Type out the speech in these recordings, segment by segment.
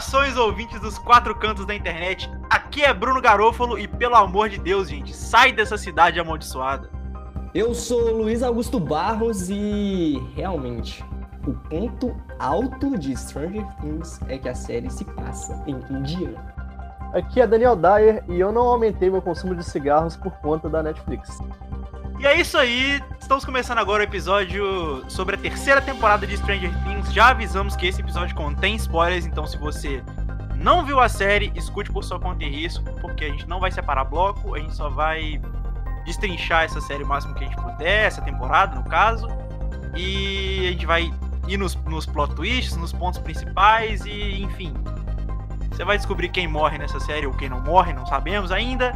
Saudações, ouvintes dos quatro cantos da internet. Aqui é Bruno Garofalo e, pelo amor de Deus, gente, sai dessa cidade amaldiçoada. Eu sou Luiz Augusto Barros e realmente o ponto alto de Stranger Things é que a série se passa em Indiana. Aqui é Daniel Dyer e eu não aumentei meu consumo de cigarros por conta da Netflix. E é isso aí, estamos começando agora o episódio sobre a terceira temporada de Stranger Things. Já avisamos que esse episódio contém spoilers, então se você não viu a série, escute por sua conta e risco, porque a gente não vai separar bloco, a gente só vai destrinchar essa série o máximo que a gente puder, essa temporada no caso, e a gente vai ir nos, nos plot twists, nos pontos principais e enfim. Você vai descobrir quem morre nessa série ou quem não morre, não sabemos ainda.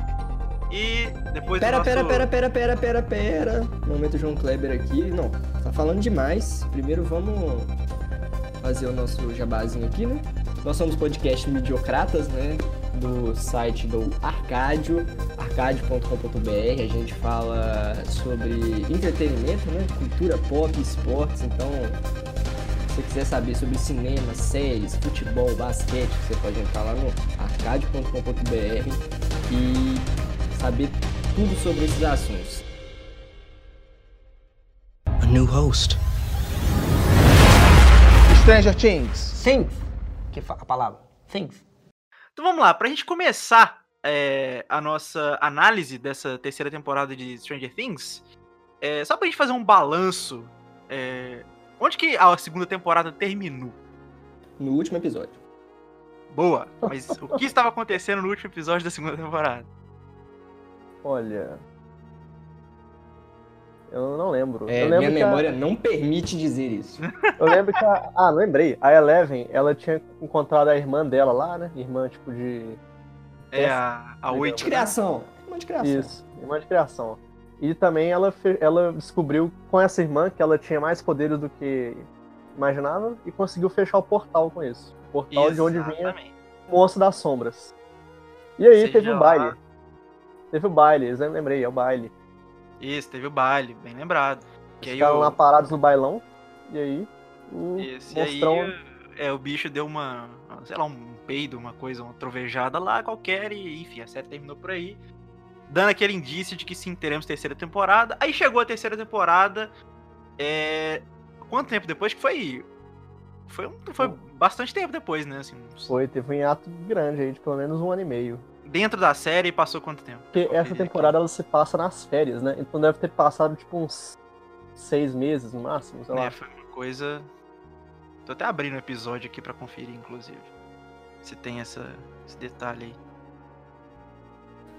E depois Pera, nosso... pera, pera, pera, pera, pera, pera. Momento João Kleber aqui. Não, tá falando demais. Primeiro vamos fazer o nosso jabazinho aqui, né? Nós somos podcast Mediocratas, né? Do site do Arcádio, arcádio.com.br. A gente fala sobre entretenimento, né? Cultura pop, esportes. Então, se você quiser saber sobre cinema, séries, futebol, basquete, você pode entrar lá no arcádio.com.br e saber tudo sobre esses assuntos. A new host. Stranger Things. Things, que a palavra. Things. Então vamos lá, pra gente começar é, a nossa análise dessa terceira temporada de Stranger Things, é, só pra gente fazer um balanço, é, onde que a segunda temporada terminou? No último episódio. Boa, mas o que estava acontecendo no último episódio da segunda temporada? Olha. Eu não lembro. É, eu lembro minha que a- memória não permite dizer isso. eu lembro que a. Ah, lembrei. A Eleven, ela tinha encontrado a irmã dela lá, né? Irmã, tipo, de. É a, a oito. De criação. Irmã de criação. Isso, irmã de criação. E também ela, fe- ela descobriu com essa irmã que ela tinha mais poderes do que imaginava e conseguiu fechar o portal com isso. O portal de onde vinha Exatamente. o Monstro das Sombras. E aí Seja teve lá- baile. Teve o baile, lembrei, é o baile. Isso, teve o baile, bem lembrado. Que aí Ficaram o, lá parados no bailão. E aí o Isso, e aí, monstrão. é, o bicho deu uma, sei lá, um peido, uma coisa, uma trovejada lá qualquer e, enfim, a série terminou por aí. Dando aquele indício de que sim, teremos terceira temporada. Aí chegou a terceira temporada. É... Quanto tempo depois que foi? Foi, um- foi bastante tempo depois, né? Assim, uns- Foi, teve um hiato grande aí, de pelo menos um ano e meio. Dentro da série passou quanto tempo? Porque essa aqui. temporada ela se passa nas férias, né? Então deve ter passado tipo uns seis meses no máximo, sei lá. É, foi uma coisa. Tô até abrindo o episódio aqui pra conferir, inclusive. Se tem essa, esse detalhe aí.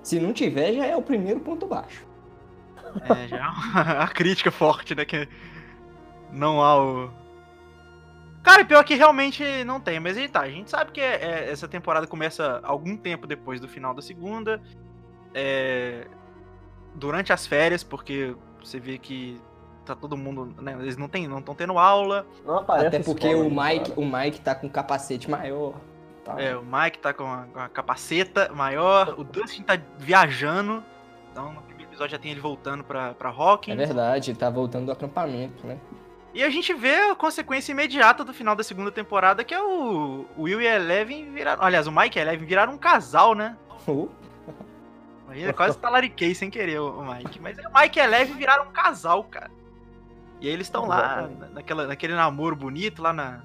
Se não tiver, já é o primeiro ponto baixo. É, já é uma- a crítica forte, né? Que não há o. Cara, pior que realmente não tem, mas aí tá. A gente sabe que é- é- essa temporada começa algum tempo depois do final da segunda. é, durante as férias, porque você vê que tá todo mundo. Né, eles não estão não tendo aula. Não aparece Até porque escola, o né, Mike, cara? o Mike tá com um capacete maior. Tá. É, o Mike tá com a, com a capaceta maior, o Dustin tá viajando. Então no primeiro episódio já tem ele voltando pra, pra É Hawkins. verdade, tá voltando do acampamento, né? E a gente vê a consequência imediata do final da segunda temporada, que é o Will e a Eleven viraram. Aliás, o Mike e a Eleven viraram um casal, né? Uh, Aí quase talariquei sem querer o Mike. Mas o Mike e a Eleven viraram um casal, cara. E aí eles estão lá, naquela, naquele namoro bonito, lá na.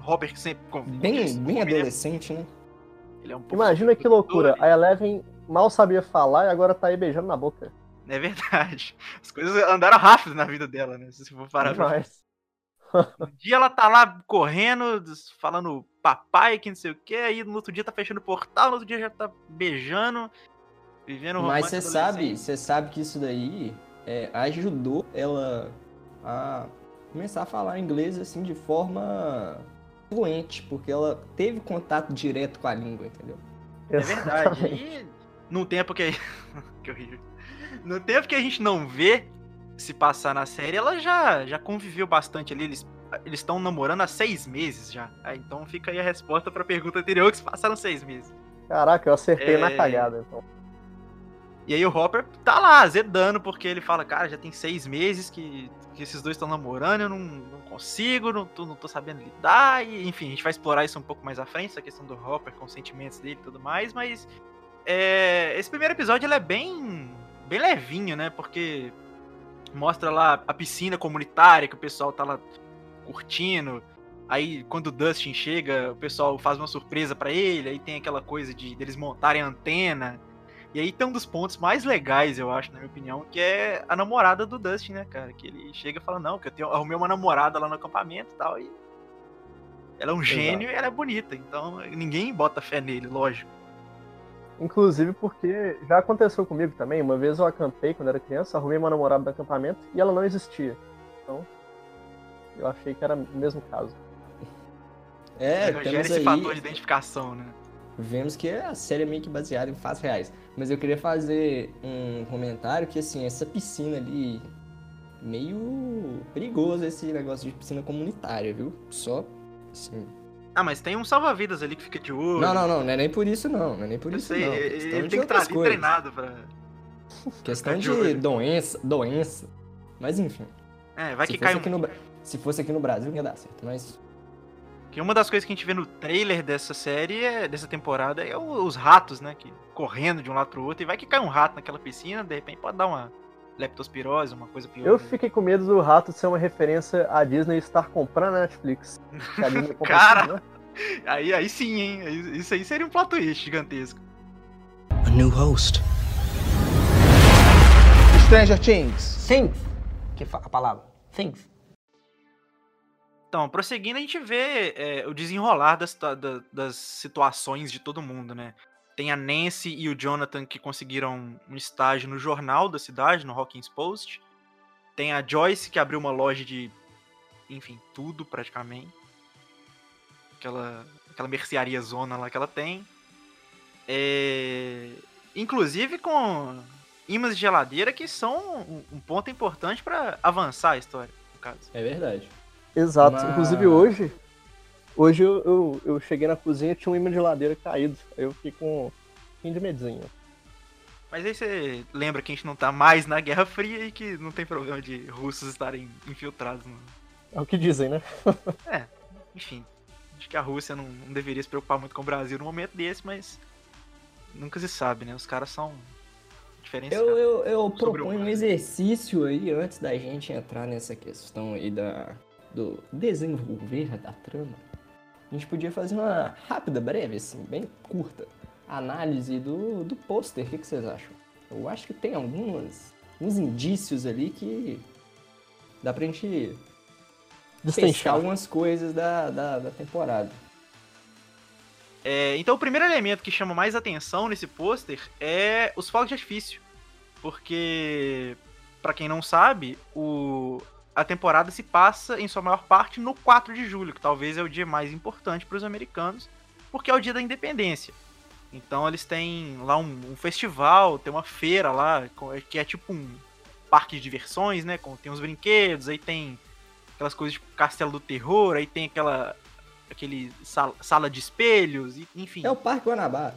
Robert sempre. com- bem, bem é- adolescente, né? Ele é um pouco Imagina que loucura. sedutor, A Eleven mal sabia falar e agora tá aí beijando na boca. É verdade. As coisas andaram rápido na vida dela, né? Se for parar pra Demais. Um dia ela tá lá correndo, falando papai, que não sei o que, aí no outro dia tá fechando o portal, no outro dia já tá beijando, vivendo Mas você sabe, você sabe que isso daí é, ajudou ela a começar a falar inglês assim de forma fluente, porque ela teve contato direto com a língua, entendeu? É verdade. E num tempo que. que horrível. No tempo que a gente não vê se passar na série, ela já, já conviveu bastante ali. Eles eles estão namorando há seis meses já. Ah, então fica aí a resposta pra pergunta anterior, que se passaram seis meses. Caraca, eu acertei É. na cagada. Então. E aí o Hopper tá lá, azedando, porque ele fala, cara, já tem seis meses que, que esses dois estão namorando, eu não, não consigo, não tô, não tô sabendo lidar, e enfim, a gente vai explorar isso um pouco mais à frente, essa questão do Hopper com os sentimentos dele e tudo mais, mas é, esse primeiro episódio ele é bem, bem levinho, né, porque mostra lá a piscina comunitária que o pessoal tá lá curtindo, Aí, quando o Dustin chega, o pessoal faz uma surpresa para ele, aí tem aquela coisa de deles montarem a antena. E aí tem um dos pontos mais legais, eu acho, na minha opinião, que é a namorada do Dustin, né, cara? Que ele chega e fala, não, que eu tenho, arrumei uma namorada lá no acampamento e tal, e ela é um gênio Exato. e ela é bonita, então ninguém bota fé nele, lógico. Inclusive porque já aconteceu comigo também, uma vez eu acampei quando era criança, arrumei uma namorada do acampamento e ela não existia. Então, eu achei que era o mesmo caso. É, temos gera esse aí... fator de identificação, né? Vemos que a série é meio que baseada em fatos reais. Mas eu queria fazer um comentário que, assim, essa piscina ali... Meio perigoso esse negócio de piscina comunitária, viu? Só, assim... Ah, mas tem um salva-vidas ali que fica de olho. Não, não, não, não é nem por isso não, não é nem por eu isso sei, não. Ele tem que estar ali treinado pra... Questão de, de doença, doença. Mas enfim. É, vai que cai um... No... Se fosse aqui no Brasil ia dar certo, mas que uma das coisas que a gente vê no trailer dessa série, é, dessa temporada, é os ratos, né? Que correndo de um lado pro outro. E vai que cai um rato naquela piscina, de repente pode dar uma leptospirose, uma coisa pior. Eu né? fiquei com medo do rato ser uma referência à Disney estar comprando a Netflix. A Disney Cara, né? aí, aí sim, hein? Isso aí seria um plot twist gigantesco. A new host. Stranger Things. Things. Que a palavra. Things. Então, prosseguindo, a gente vê é, o desenrolar das, das situações de todo mundo, né? Tem a Nancy e o Jonathan que conseguiram um estágio no jornal da cidade, no Hawkins Post. Tem a Joyce que abriu uma loja de, enfim, tudo praticamente. Aquela, aquela mercearia zona lá que ela tem. É... Inclusive com imãs de geladeira que são um, um ponto importante para avançar a história, no caso. É verdade. Exato. Mas... Inclusive hoje, hoje eu, eu, eu, cheguei na cozinha e tinha um imã de geladeira caído. Aí eu fiquei com um fim de medinho. Mas aí você lembra que a gente não tá mais na Guerra Fria e que não tem problema de russos estarem infiltrados no... É o que dizem, né? é, enfim. Acho que a Rússia não, não, deveria se preocupar muito com o Brasil no momento desse, mas nunca se sabe, né? Os caras são diferentes. Eu, eu, eu proponho um exercício aí antes da gente entrar nessa questão aí da, do desenvolver da trama, a gente podia fazer uma rápida, breve, assim, bem curta, análise do, do pôster. O que, que vocês acham? Eu acho que tem alguns, alguns indícios ali que dá pra gente pescar algumas coisas da, da, da temporada. É, então o primeiro elemento que chama mais atenção nesse pôster é os fogos de artifício. Porque, para quem não sabe, o, a temporada se passa, em sua maior parte, no 4 de julho, que talvez é o dia mais importante para os americanos, porque é o dia da independência. Então eles têm lá um, um, festival, tem uma feira lá, que é tipo um parque de diversões, né? Tem uns brinquedos, aí tem aquelas coisas tipo Castelo do Terror, aí tem aquela aquele sala, sala de espelhos, enfim. É o Parque Guanabara.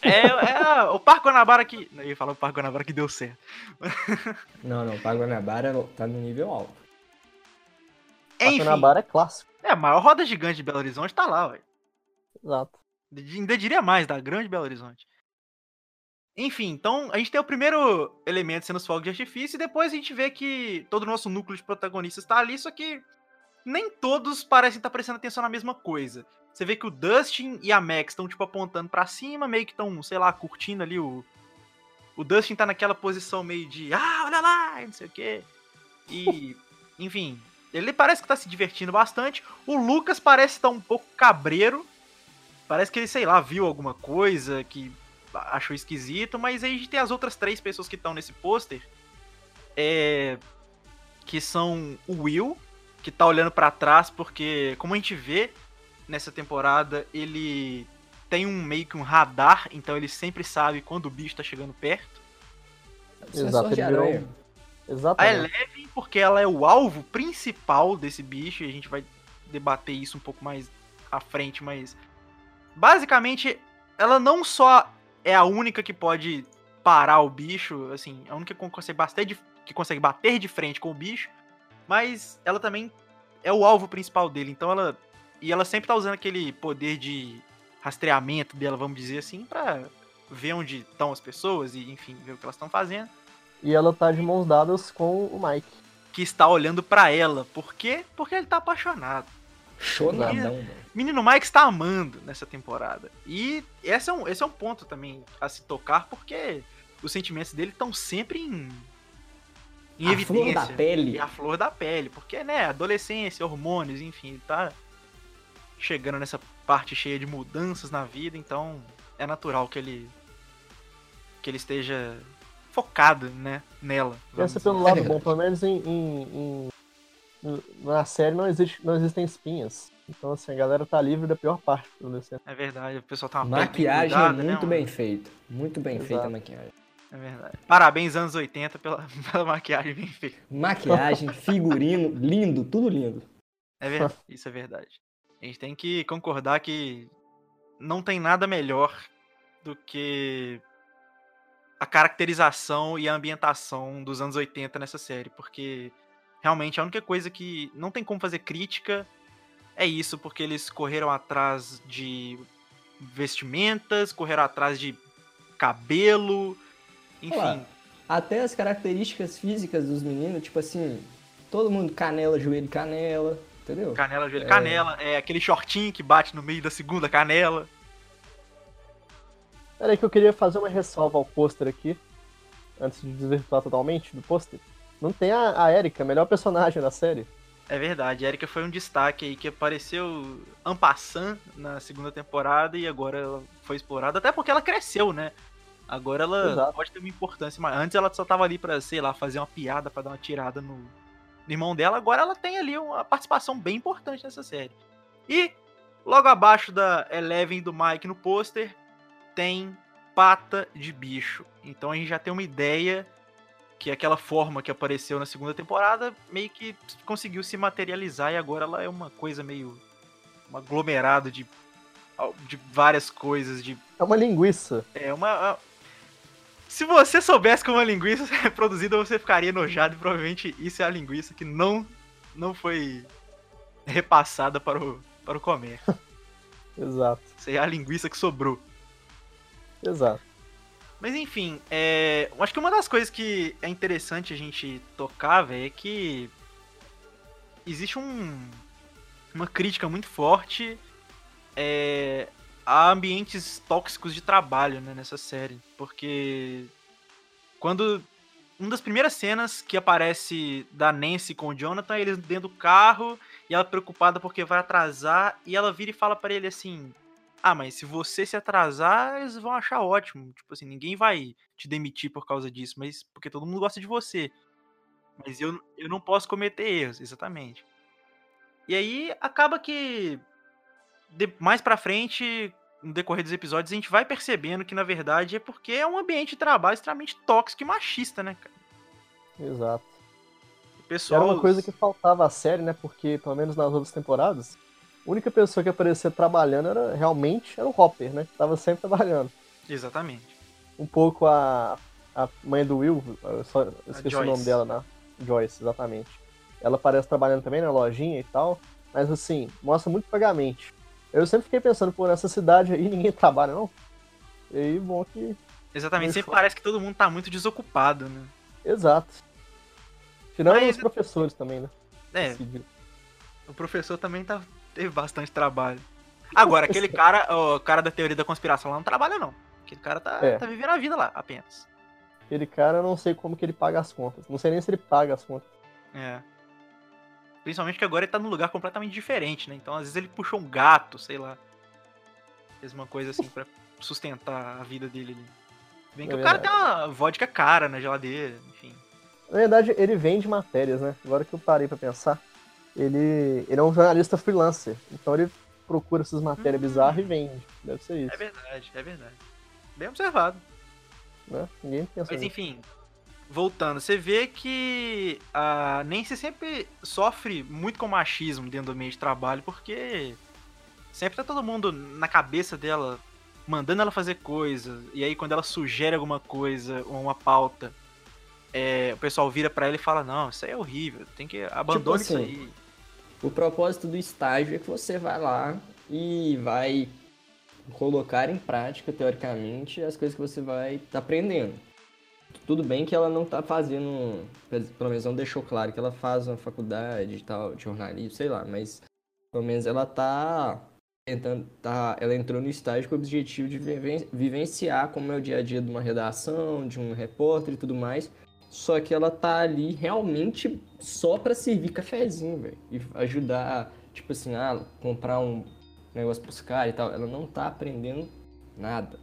É, é o Parque Guanabara que. Eu ia falar o Parque Guanabara que deu certo. Não, não, o Parque Guanabara tá no nível alto. Enfim. Guanabara é clássico. É, a maior roda gigante de Belo Horizonte tá lá, ué. Exato. Ainda diria mais, da grande Belo Horizonte. Enfim, então a gente tem o primeiro elemento sendo os fogos de artifício, e depois a gente vê que todo o nosso núcleo de protagonistas está ali, só que nem todos parecem estar prestando atenção na mesma coisa. Você vê que o Dustin e a Max estão, tipo, apontando para cima, meio que estão, sei lá, curtindo ali o. O Dustin tá naquela posição meio de. Ah, olha lá! Não sei o quê. E. enfim, ele parece que tá se divertindo bastante. O Lucas parece estar tá um pouco cabreiro. Parece que ele, sei lá, viu alguma coisa que achou esquisito. Mas aí a gente tem as outras três pessoas que estão nesse pôster. É... Que são o Will, que tá olhando para trás, porque, como a gente vê nessa temporada, ele tem um meio que um radar, então ele sempre sabe quando o bicho tá chegando perto. Exato, ele virou, Exatamente. A Eleven, porque ela é o alvo principal desse bicho, e a gente vai debater isso um pouco mais à frente, mas basicamente ela não só é a única que pode parar o bicho, assim, é a única que consegue bater de, que consegue bater de frente com o bicho, mas ela também é o alvo principal dele, então ela e ela sempre tá usando aquele poder de rastreamento dela, vamos dizer assim, para ver onde estão as pessoas e, enfim, ver o que elas estão fazendo. E ela tá de mãos dadas com o Mike. Que está olhando para ela. Por quê? Porque ele tá apaixonado. Chonadão, mano. Menino Mike está amando nessa temporada. E esse é um, esse é um ponto também a se tocar, porque os sentimentos dele estão sempre em, em a evidência. flor da pele. E a flor da pele. Porque, né, adolescência, hormônios, enfim, ele tá chegando nessa parte cheia de mudanças na vida, então é natural que ele que ele esteja focado, né, nela. Pensa pelo lado bom, pelo menos em, em- em- na série não, existe, não existem espinhas. Então, assim, a galera tá livre da pior parte do adolescente. É verdade, o pessoal tá uma Maquiagem é né, muito mano? bem feita. Muito bem Exato. feita a maquiagem. É verdade. Parabéns, anos 80, pela, pela maquiagem bem feita. Maquiagem, figurino, lindo, tudo lindo. É verdade, isso é verdade. A gente tem que concordar que não tem nada melhor do que a caracterização e a ambientação dos anos 80 nessa série, porque realmente a única coisa que não tem como fazer crítica é isso, porque eles correram atrás de vestimentas, correram atrás de cabelo, enfim. Olha Até as características físicas dos meninos, tipo assim, todo mundo canela, joelho, canela, entendeu? Canela, joelho, É. canela, é aquele shortinho que bate no meio da segunda canela. Pera aí que eu queria fazer uma ressalva ao pôster aqui, antes de desvirtuar totalmente do pôster. Não tem a, a Erika, melhor personagem da série. É verdade, a Erika foi um destaque aí que apareceu en passant na segunda temporada e agora ela foi explorada, até porque ela cresceu, né? Agora ela Exato. pode ter uma importância maior. Antes ela só tava ali pra, sei lá, fazer uma piada, pra dar uma tirada no, no irmão dela. Agora ela tem ali uma participação bem importante nessa série. E logo abaixo da Eleven do Mike no pôster tem pata de bicho. Então a gente já tem uma ideia que aquela forma que apareceu na segunda temporada meio que conseguiu se materializar e agora ela é uma coisa meio um aglomerado de de várias coisas, de É uma linguiça. é uma se você soubesse como a linguiça é produzida, você ficaria enojado e provavelmente isso é a linguiça que não não foi repassada para o para o comércio. Exato, Isso é a linguiça que sobrou. Exato. Mas enfim, é, eu acho que uma das coisas que é interessante a gente tocar, velho, é que existe um, uma crítica muito forte é, a ambientes tóxicos de trabalho né, nessa série. Porque quando. Uma das primeiras cenas que aparece da Nancy com o Jonathan, eles dentro do carro e ela preocupada porque vai atrasar, e ela vira e fala pra ele assim: ah, mas se você se atrasar, eles vão achar ótimo. Tipo assim, ninguém vai te demitir por causa disso, mas porque todo mundo gosta de você. Mas eu, eu não posso cometer erros, exatamente. E aí acaba que de- mais pra frente, no decorrer dos episódios, a gente vai percebendo que na verdade é porque é um ambiente de trabalho extremamente tóxico e machista, né, cara? Exato. Pessoal Era uma coisa que faltava à série, né? Porque, pelo menos nas outras temporadas, a única pessoa que aparecia trabalhando era realmente era o Hopper, né? Que tava sempre trabalhando. Exatamente. Um pouco a, a mãe do Will, eu só esqueci o nome dela, né? Joyce, exatamente. Ela parece trabalhando também na lojinha e tal, mas assim, mostra muito vagamente. Eu sempre fiquei pensando, pô, nessa cidade aí ninguém trabalha, não? E aí, bom que. Exatamente. Sempre parece que todo mundo tá muito desocupado, né? Exato. Tirando Mas- os professores também, né? É, O professor também tá, teve bastante trabalho. Agora, aquele cara, o cara da teoria da conspiração lá não trabalha, não. Aquele cara tá, É. tá vivendo a vida lá, apenas. Aquele cara, eu não sei como que ele paga as contas. Não sei nem se ele paga as contas. É. Principalmente que agora ele tá num lugar completamente diferente, né? Então, às vezes ele puxou um gato, sei lá. Fez uma coisa assim pra sustentar a vida dele ali. Bem que É o cara tem uma vodka cara na geladeira, enfim. Na verdade, ele vende matérias, né? Agora que eu parei pra pensar, ele, ele é um jornalista freelancer. Então ele procura essas matérias Hum. bizarras e vende. Deve ser isso, É verdade, é verdade. Bem observado. né? Ninguém pensa Mas nisso. enfim, voltando, você vê que a Nancy sempre sofre muito com machismo dentro do meio de trabalho, porque sempre tá todo mundo na cabeça dela mandando ela fazer coisa, e aí quando ela sugere alguma coisa ou uma pauta, é, o pessoal vira pra ela e fala, não, isso aí é horrível, tem que abandonar Tipo isso assim, aí. O propósito do estágio é que você vai lá e vai colocar em prática, teoricamente, as coisas que você vai estar aprendendo. Tudo bem que ela não tá fazendo, pelo menos não deixou claro que ela faz uma faculdade tal, de jornalismo, sei lá, mas pelo menos ela tá tentando, tá, ela entrou no estágio com o objetivo de viven- vivenciar como é o dia a dia de uma redação, de um repórter e tudo mais. Só que ela tá ali realmente só pra servir cafezinho, velho. E ajudar, tipo assim, ah, comprar um negócio pros caras e tal. Ela não tá aprendendo nada.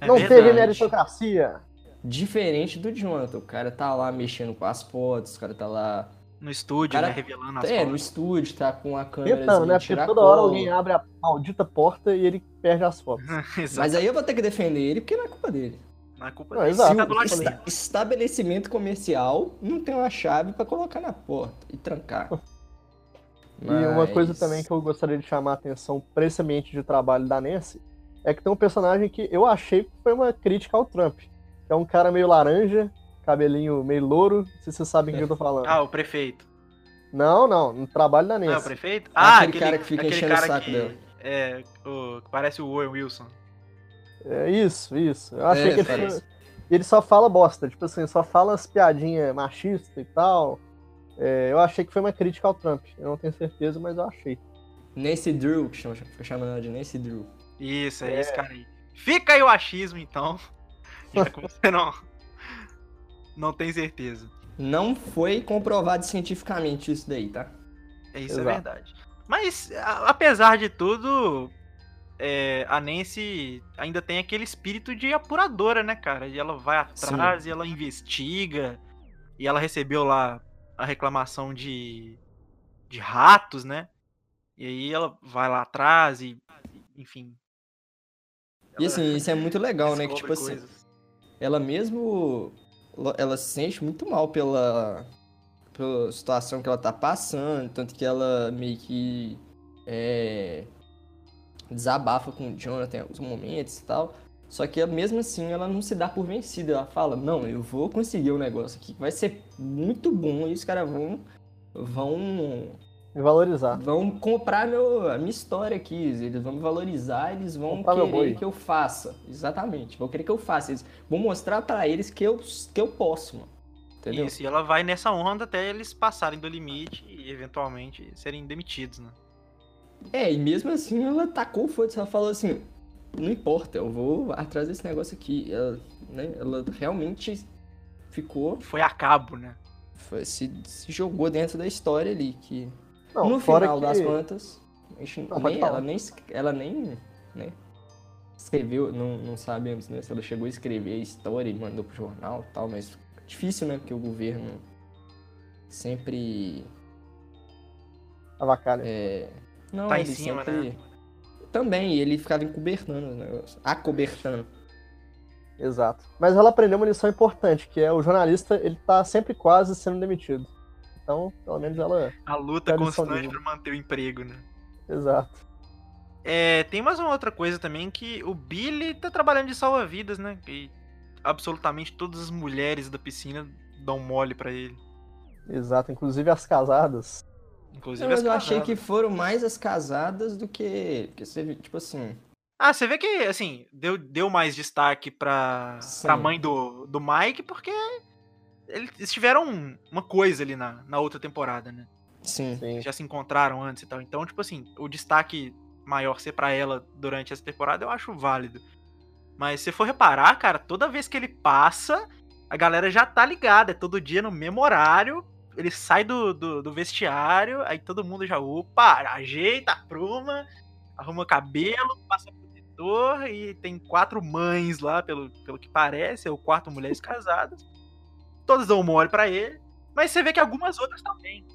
É não verdade. teve meritocracia. Diferente do Jonathan. O cara tá lá mexendo com as fotos, o cara tá lá. No estúdio, Cara, né, revelando as É, no estúdio, tá com a câmera. Tentando, né? Porque toda hora alguém abre a maldita porta e ele perde as fotos. Exato. Mas aí eu vou ter que defender ele porque não é culpa dele. É culpa Não, exato. Tá do dentro. estabelecimento comercial não tem uma chave pra colocar na porta e trancar. E uma coisa Mas- também que eu gostaria de chamar a atenção pra esse ambiente de trabalho da Nancy é que tem um personagem que eu achei que foi uma crítica ao Trump. Que é um cara meio laranja, cabelinho meio louro. Não sei se vocês sabem o que eu tô falando. Ah, o prefeito. Não, não, no trabalho da Não é o Nancy. prefeito? Ah, Ah, aquele aquele, cara que fica aquele enchendo o saco que, dela. É, o, parece o Owen Wilson. É isso, isso. Eu achei É, que ele, parece. foi- ele só fala bosta, tipo assim, só fala as piadinhas machistas e tal. É, eu achei que foi uma crítica ao Trump. Eu não tenho certeza, mas eu achei. Nancy Drew, que chama, fica chamando ela de Nancy Drew. Isso, é, esse cara aí. Fica aí o achismo, então. Já que você não, não tem certeza. Não foi comprovado cientificamente isso daí, tá? É, isso é Exato. verdade. Mas, a- apesar de tudo, é, a Nancy ainda tem aquele espírito de apuradora, né, cara? E ela vai atrás, e ela investiga. E ela recebeu lá a reclamação de, de ratos, né? E aí ela vai lá atrás e, enfim. E assim, isso é muito legal, né? Que tipo assim, coisas. ela mesmo. Ela se sente muito mal pela, pela situação que ela tá passando, tanto que ela meio que é, desabafa com o Jonathan em alguns momentos e tal. Só que mesmo assim ela não se dá por vencida. Ela fala, não, eu vou conseguir o negócio aqui, que vai ser muito bom e os caras vão. vão. Me valorizar. vão comprar meu, a minha história aqui. Eles vão me valorizar, eles vão Comprar querer que eu faça. Exatamente, vão querer que eu faça. Eles vão mostrar pra eles que eu, que eu posso, mano. Entendeu? Isso, e ela vai nessa onda até eles passarem do limite e eventualmente serem demitidos, né? É, e mesmo assim ela tacou o foda-se, ela falou assim, não importa, eu vou atrás desse negócio aqui. Ela, né, ela realmente ficou, Foi a cabo, né? foi- se, se jogou dentro da história ali, que Não, no fora final que... das contas, a gente, Não, nem, ela nem, ela nem, né, escreveu, não, não sabemos, né, se ela chegou a escrever a história e mandou pro jornal e tal, mas difícil, né, porque o governo sempre Avacalha. É, Não, Tá em cima, sempre... né? Também, ele ficava encobertando os negócios. Acobertando. Exato. Mas ela aprendeu uma lição importante, que é o jornalista, ele tá sempre quase sendo demitido. Então, pelo menos ela... A luta constante pra manter o emprego, né? Exato. É, tem mais uma outra coisa também que o Billy tá trabalhando de salva-vidas, né? E absolutamente todas as mulheres da piscina dão mole pra ele. Exato. Inclusive as casadas. Inclusive Mas as eu achei casadas. que foram mais as casadas do que. Porque você, tipo assim. Ah, você vê que, assim, deu, deu mais destaque pra, Sim. pra mãe do, do Mike, porque eles tiveram uma coisa ali na, na outra temporada, né? Sim. Sim. já se encontraram antes e tal. Então, tipo assim, o destaque maior ser pra ela durante essa temporada eu acho válido. Mas se for reparar, cara, toda vez que ele passa, a galera já tá ligada. É todo dia no mesmo horário. Ele sai do, do, do vestiário, aí todo mundo já, opa, ajeita, apruma, arruma cabelo, passa protetor e tem quatro mães lá, pelo, pelo que parece, ou quatro mulheres casadas. Todas dão mole pra ele. Mas você vê que algumas outras também.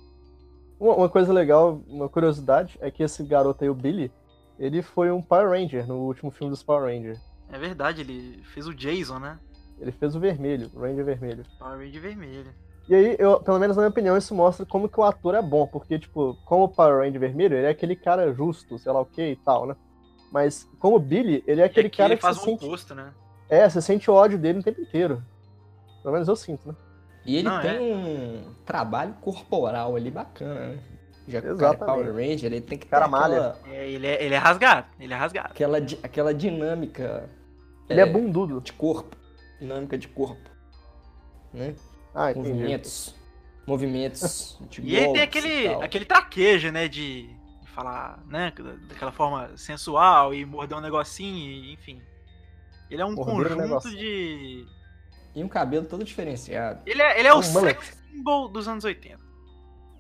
Uma, uma coisa legal, uma curiosidade, é que esse garoto aí, o Billy, ele foi um Power Ranger no último filme dos Power Rangers. É verdade, ele fez o Jason, né? Ele fez o vermelho, o Ranger vermelho. Power Ranger vermelho. E aí, eu, pelo menos na minha opinião, isso mostra como que o ator é bom, porque, tipo, como o Power Ranger vermelho, ele é aquele cara justo, sei lá o que e tal, né? Mas como Billy, ele é aquele aqui cara ele que faz um sente. oposto, né? É, você sente ódio dele o tempo inteiro. Pelo menos eu sinto, né? E ele Não, tem é. um trabalho corporal ali bacana, né? Já que o cara é. Power Ranger, ele tem que ter Cara aquela, malha. É, ele, é, ele é rasgado, ele é rasgado. aquela, di- aquela dinâmica Ele é, bundudo. de corpo. Dinâmica de corpo. Né? Ah, entendi. Movimentos. Movimentos de E ele tem aquele, e aquele traquejo, né, de, falar, né, daquela forma sensual e morder um negocinho, e, enfim. Ele é um Morder um conjunto negocinho. de... E um cabelo todo diferenciado. Ele é, ele é o Um mullet. sex symbol dos anos 80.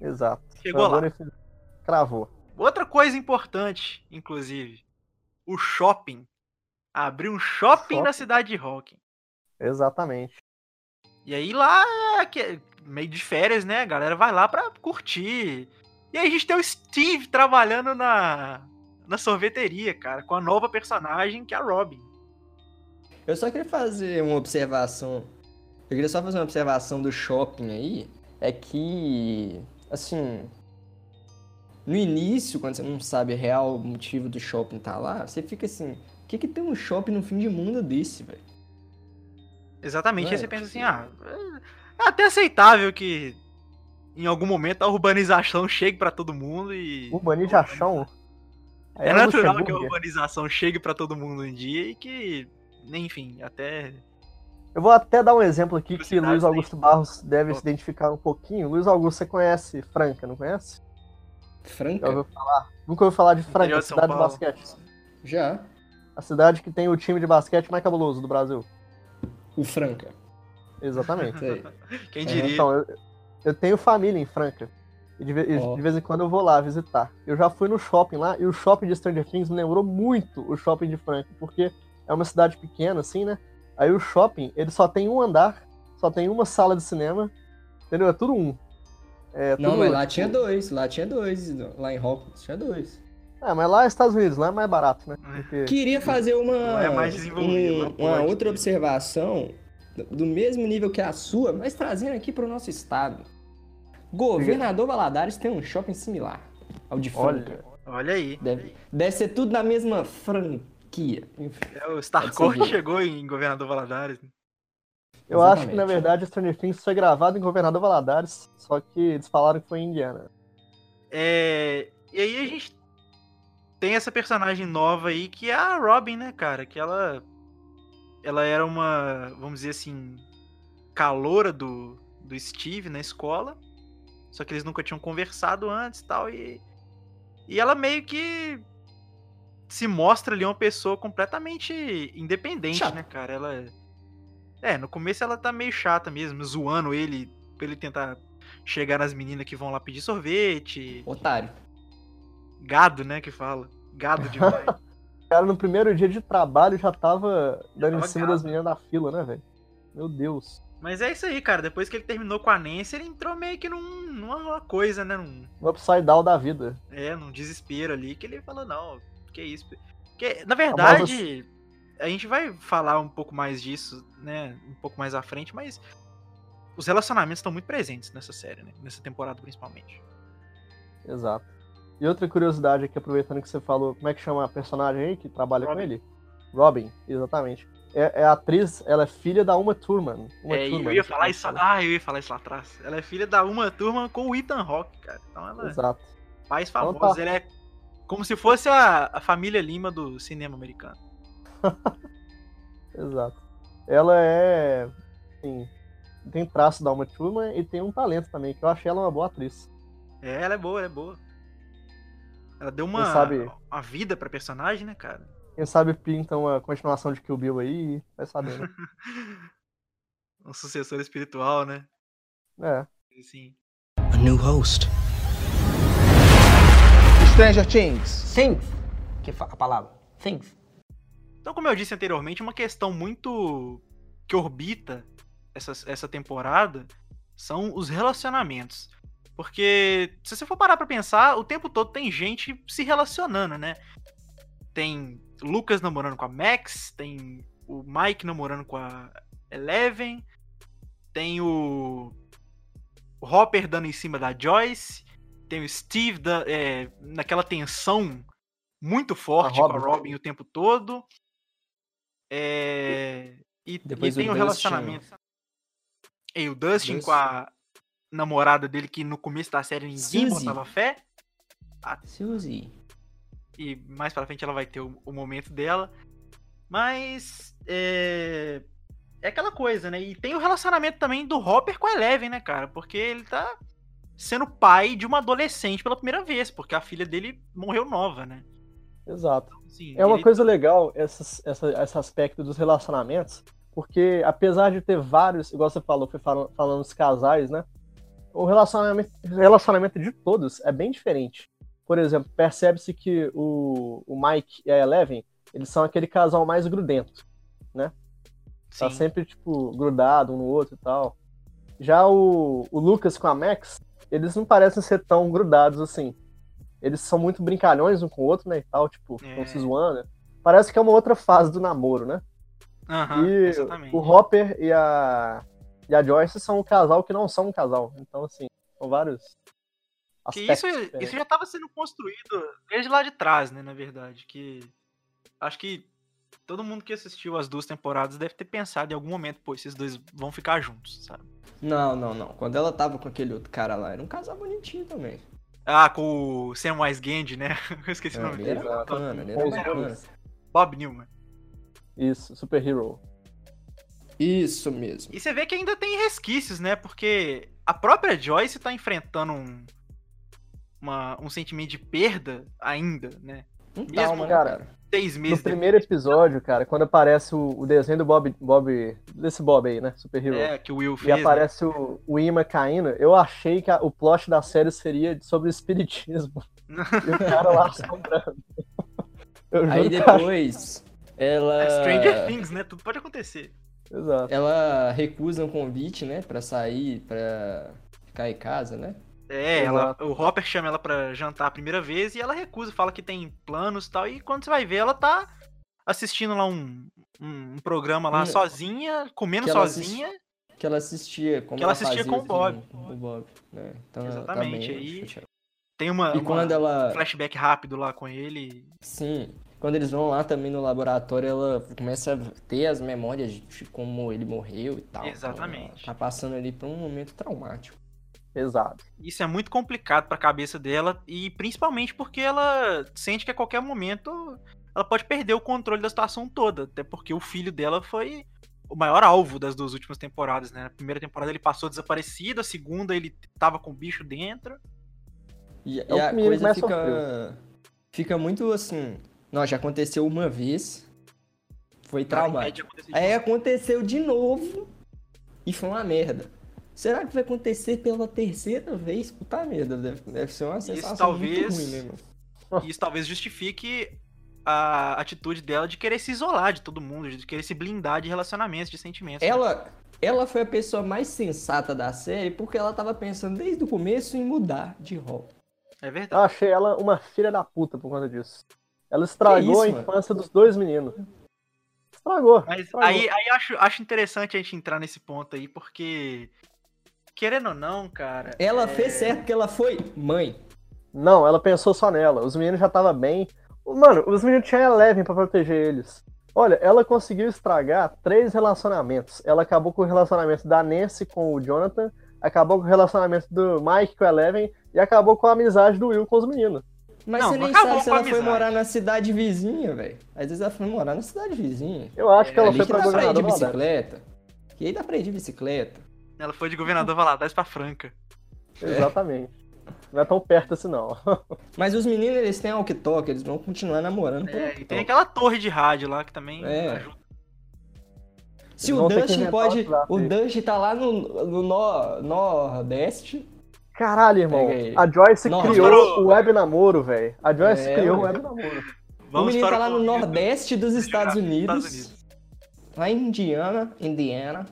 Exato. Chegou lá. Ele Cravou. Outra coisa importante, inclusive, o shopping. Abriu um shopping, Shopping? na cidade de Hawking. Exatamente. E aí lá, é meio de férias, né? A galera vai lá pra curtir. E aí a gente tem o Steve trabalhando na, na sorveteria, cara, com a nova personagem que é a Robin. Eu só queria fazer uma observação. Eu queria só fazer uma observação do shopping aí. É que, assim. No início, quando você não sabe o real motivo do shopping tá lá, você fica assim: o que, que tem um shopping no fim de mundo desse, velho? Exatamente. É, aí você pensa assim, ah, é até aceitável que em algum momento a urbanização chegue pra todo mundo e. Urbanização. É É natural que a urbanização chegue pra todo mundo um dia e que, enfim, até. Eu vou até dar um exemplo aqui que Velocidade Luiz tem. Augusto Barros deve Oh. se identificar um pouquinho. Luiz Augusto, você conhece Franca, não conhece? Já Franca? ouviu falar? Nunca ouviu falar de Franca, de cidade de Paulo. basquete. Já. A cidade que tem o time de basquete mais cabuloso do Brasil. O Franca. Exatamente. Sei. Quem É, diria? Então, eu, eu tenho família em Franca. E de, Ó. de vez em quando eu vou lá visitar. Eu já fui no shopping lá, e o shopping de Stranger Things me lembrou muito o shopping de Franca, porque é uma cidade pequena, assim, né? Aí o shopping, ele só tem um andar, só tem uma sala de cinema, entendeu? É tudo um. É Não, tudo, mas lá tipo- tinha dois. Lá tinha dois. Lá em Hawkins tinha dois. É, mas lá é Estados Unidos, lá é mais barato, né? É. Porque- Queria fazer uma, é mais desenvolvido, um- uma outra observação do- mesmo nível que a sua, mas trazendo aqui para o nosso estado. Governador Valadares tem um shopping similar ao de Franca. Olha, Olha aí. Deve, deve ser tudo da mesma franquia. Enfim. É, o ser. chegou em Governador Valadares. eu acho que, na Exatamente. verdade, Stranger Things foi gravado em Governador Valadares, só que eles falaram que foi em Indiana. É, e aí a gente tem essa personagem nova aí que é a Robin, né, cara? Que ela ela era uma, vamos dizer assim, caloura do, do Steve na escola. Só que eles nunca tinham conversado antes e tal. E, e ela meio que se mostra ali uma pessoa completamente independente, Chata. né, cara? Ela. É, no começo ela tá meio chata mesmo, zoando ele pra ele tentar chegar nas meninas que vão lá pedir sorvete. Otário. Gado, né, que fala. Gado demais. O cara, no primeiro dia de trabalho, já tava dando tava em cima gado. das meninas da fila, né, velho? Meu Deus. Mas é isso aí, cara. Depois que ele terminou com a Nancy, ele entrou meio que num, numa coisa, né? Num, Um upside down da vida. é, num desespero ali, que ele falou, não, que isso. Porque, na verdade, a gente vai falar um pouco mais disso, né? Um pouco mais à frente, mas os relacionamentos estão muito presentes nessa série, né? Nessa temporada, principalmente. Exato. E outra curiosidade aqui, aproveitando que você falou, como é que chama a personagem aí que trabalha com Robin. ele? Robin, exatamente. É, é a atriz, ela é filha da Uma Thurman. Uma É, e Thurman, eu ia falar isso. fala. Ah, eu ia falar isso lá atrás. Ela é filha da uma turma com o Ethan Rock, cara. Então ela Exato. faz Então famosa. tá. Ela é como se fosse a, a família Lima do cinema americano. Exato. Ela é. Assim, tem traço da Uma Thurman e tem um talento também, que eu achei ela uma boa atriz. É, ela é boa, ela é boa. Ela deu uma, sabe- uma vida pra personagem, né, cara? Quem sabe pinta uma continuação de Kill Bill aí, vai saber, né? um sucessor espiritual, né? É. Assim. A new host. Stranger Things. Sim. Que a palavra. Things. Então, como eu disse anteriormente, uma questão muito que orbita essa, essa temporada são os relacionamentos. Porque, se você for parar pra pensar, o tempo todo tem gente se relacionando, né? Tem Lucas namorando com a Max, tem o Mike namorando com a Eleven, tem o, o Hopper dando em cima da Joyce, tem o Steve da- é, naquela tensão muito forte A com a Robin. O tempo todo. É, E, Depois e tem o relacionamento. E o Dustin Dustin. com a namorada dele, que no começo da série ninguém Suzy. botava fé. Suzy. E mais pra frente ela vai ter o, o momento dela. Mas. É... é aquela coisa, né? E tem o relacionamento também do Hopper com a Eleven, né, cara? Porque ele tá sendo pai de uma adolescente pela primeira vez, porque a filha dele morreu nova, né? Exato. Assim, É uma ele- coisa legal essas- essa- esse aspecto dos relacionamentos, porque apesar de ter vários, igual você falou, foi falando, falando dos casais, né? O relacionamento, relacionamento de todos é bem diferente. Por exemplo, percebe-se que o, o Mike e a Eleven, eles são aquele casal mais grudento. Tá Sim. sempre, tipo, grudado um no outro e tal. Já o, o Lucas com a Max, eles não parecem ser tão grudados assim. Eles são muito brincalhões um com o outro, né, e tal, tipo, ficam É. se zoando. Parece que é uma outra fase do namoro, né? Aham, e exatamente. o Hopper e a, e a Joyce são um casal que não são um casal. Então, assim, são vários Que isso, diferentes. isso já estava sendo construído desde lá de trás, né, na verdade. Que acho que todo mundo que assistiu as duas temporadas deve ter pensado em algum momento, pô, esses dois vão ficar juntos, sabe? Não, não, não. Quando ela tava com aquele outro cara lá, era um casal bonitinho também. Ah, com o Samwise Gandhi, né? Eu esqueci o É, nome ele dele. bacana. Bob Newman. Isso, Super Hero. Isso mesmo. E você vê que ainda tem resquícios, né? Porque a própria Joyce tá enfrentando um, uma- um sentimento de perda ainda, né? Um Mesmo, né, cara. Seis No meses primeiro episódio, cara, quando aparece o, o desenho do Bob, Bob. desse Bob aí, né? Super Hero. é, que o Will E fez. né? aparece o, o Ima caindo, eu achei que a- o plot da série seria sobre o espiritismo. e o cara lá assombrando. Aí depois, ela. É Stranger Things, né? Tudo pode acontecer. Exato. Ela recusa um convite, né? Pra sair, pra ficar em casa, né? É, ela, o Hopper chama ela pra jantar a primeira vez e ela recusa, fala que tem planos e tal. E quando você vai ver, ela tá assistindo lá um, um, programa lá Hum. sozinha, comendo Que sozinha. Que ela assistia. Como Que ela assistia com o Bob. Com o Bob, né? Então ela tá Exatamente, bem aí-. Tem uma, E uma quando ela. flashback rápido lá com ele. Sim. Quando eles vão lá também no laboratório, ela começa a ter as memórias de como ele morreu e tal. Então, Exatamente. ela tá passando ali por um momento traumático. Exato. Isso é muito complicado pra cabeça dela e principalmente porque ela sente que a qualquer momento ela pode perder o controle da situação toda, até porque o filho dela foi o maior alvo das duas últimas temporadas, né? Na primeira temporada ele passou desaparecido, a segunda ele tava com o bicho dentro. E, É e o a coisa fica. Fica muito assim. Não, já aconteceu uma vez. Foi traumático. Aí aconteceu de novo e foi uma merda. Será que vai acontecer pela terceira vez? Puta merda, deve, deve ser uma sensação talvez- muito ruim, né, mano? Isso talvez justifique a atitude dela de querer se isolar de todo mundo, de querer se blindar de relacionamentos, de sentimentos. né? Ela, ela foi a pessoa mais sensata da série porque ela tava pensando desde o começo em mudar de rol. É Eu verdade. achei ela uma filha da puta por conta disso. Ela estragou isso, a mano? infância dos dois meninos. Estragou. Mas estragou. aí, aí acho, acho interessante a gente entrar nesse ponto aí, porque. Querendo ou não, cara. Ela é- fez certo porque ela foi mãe. Não, ela pensou só nela. Os meninos já estavam bem. Mano, os meninos tinham Eleven pra proteger eles. Olha, ela conseguiu estragar três relacionamentos. Ela acabou com o relacionamento da Nancy com o Jonathan, acabou com o relacionamento do Mike com a Eleven e acabou com a amizade do Will com os meninos. Mas Não, você não nem sabe se ela foi morar na cidade vizinha, velho. Às vezes ela foi morar na cidade vizinha. Eu acho que ela foi que pra dá pra ir de bicicleta. Que aí dá pra ir de bicicleta. Ela foi de governador Valadares pra Franca. Exatamente. Não é tão perto assim, não. Mas os meninos, eles têm walkie-talkie, eles vão continuar namorando É, e tem aquela torre de rádio lá que também É. ajuda. Se Eles o Dustin pode. O. Dustin tá lá no, no nor- Nordeste. Caralho, irmão. A Joyce Não, criou mas- o web namoro, velho. A Joyce É, criou o web namoro. o menino tá lá no Nordeste dos Estados Unidos. Estados Unidos. Lá em Indiana, Indiana.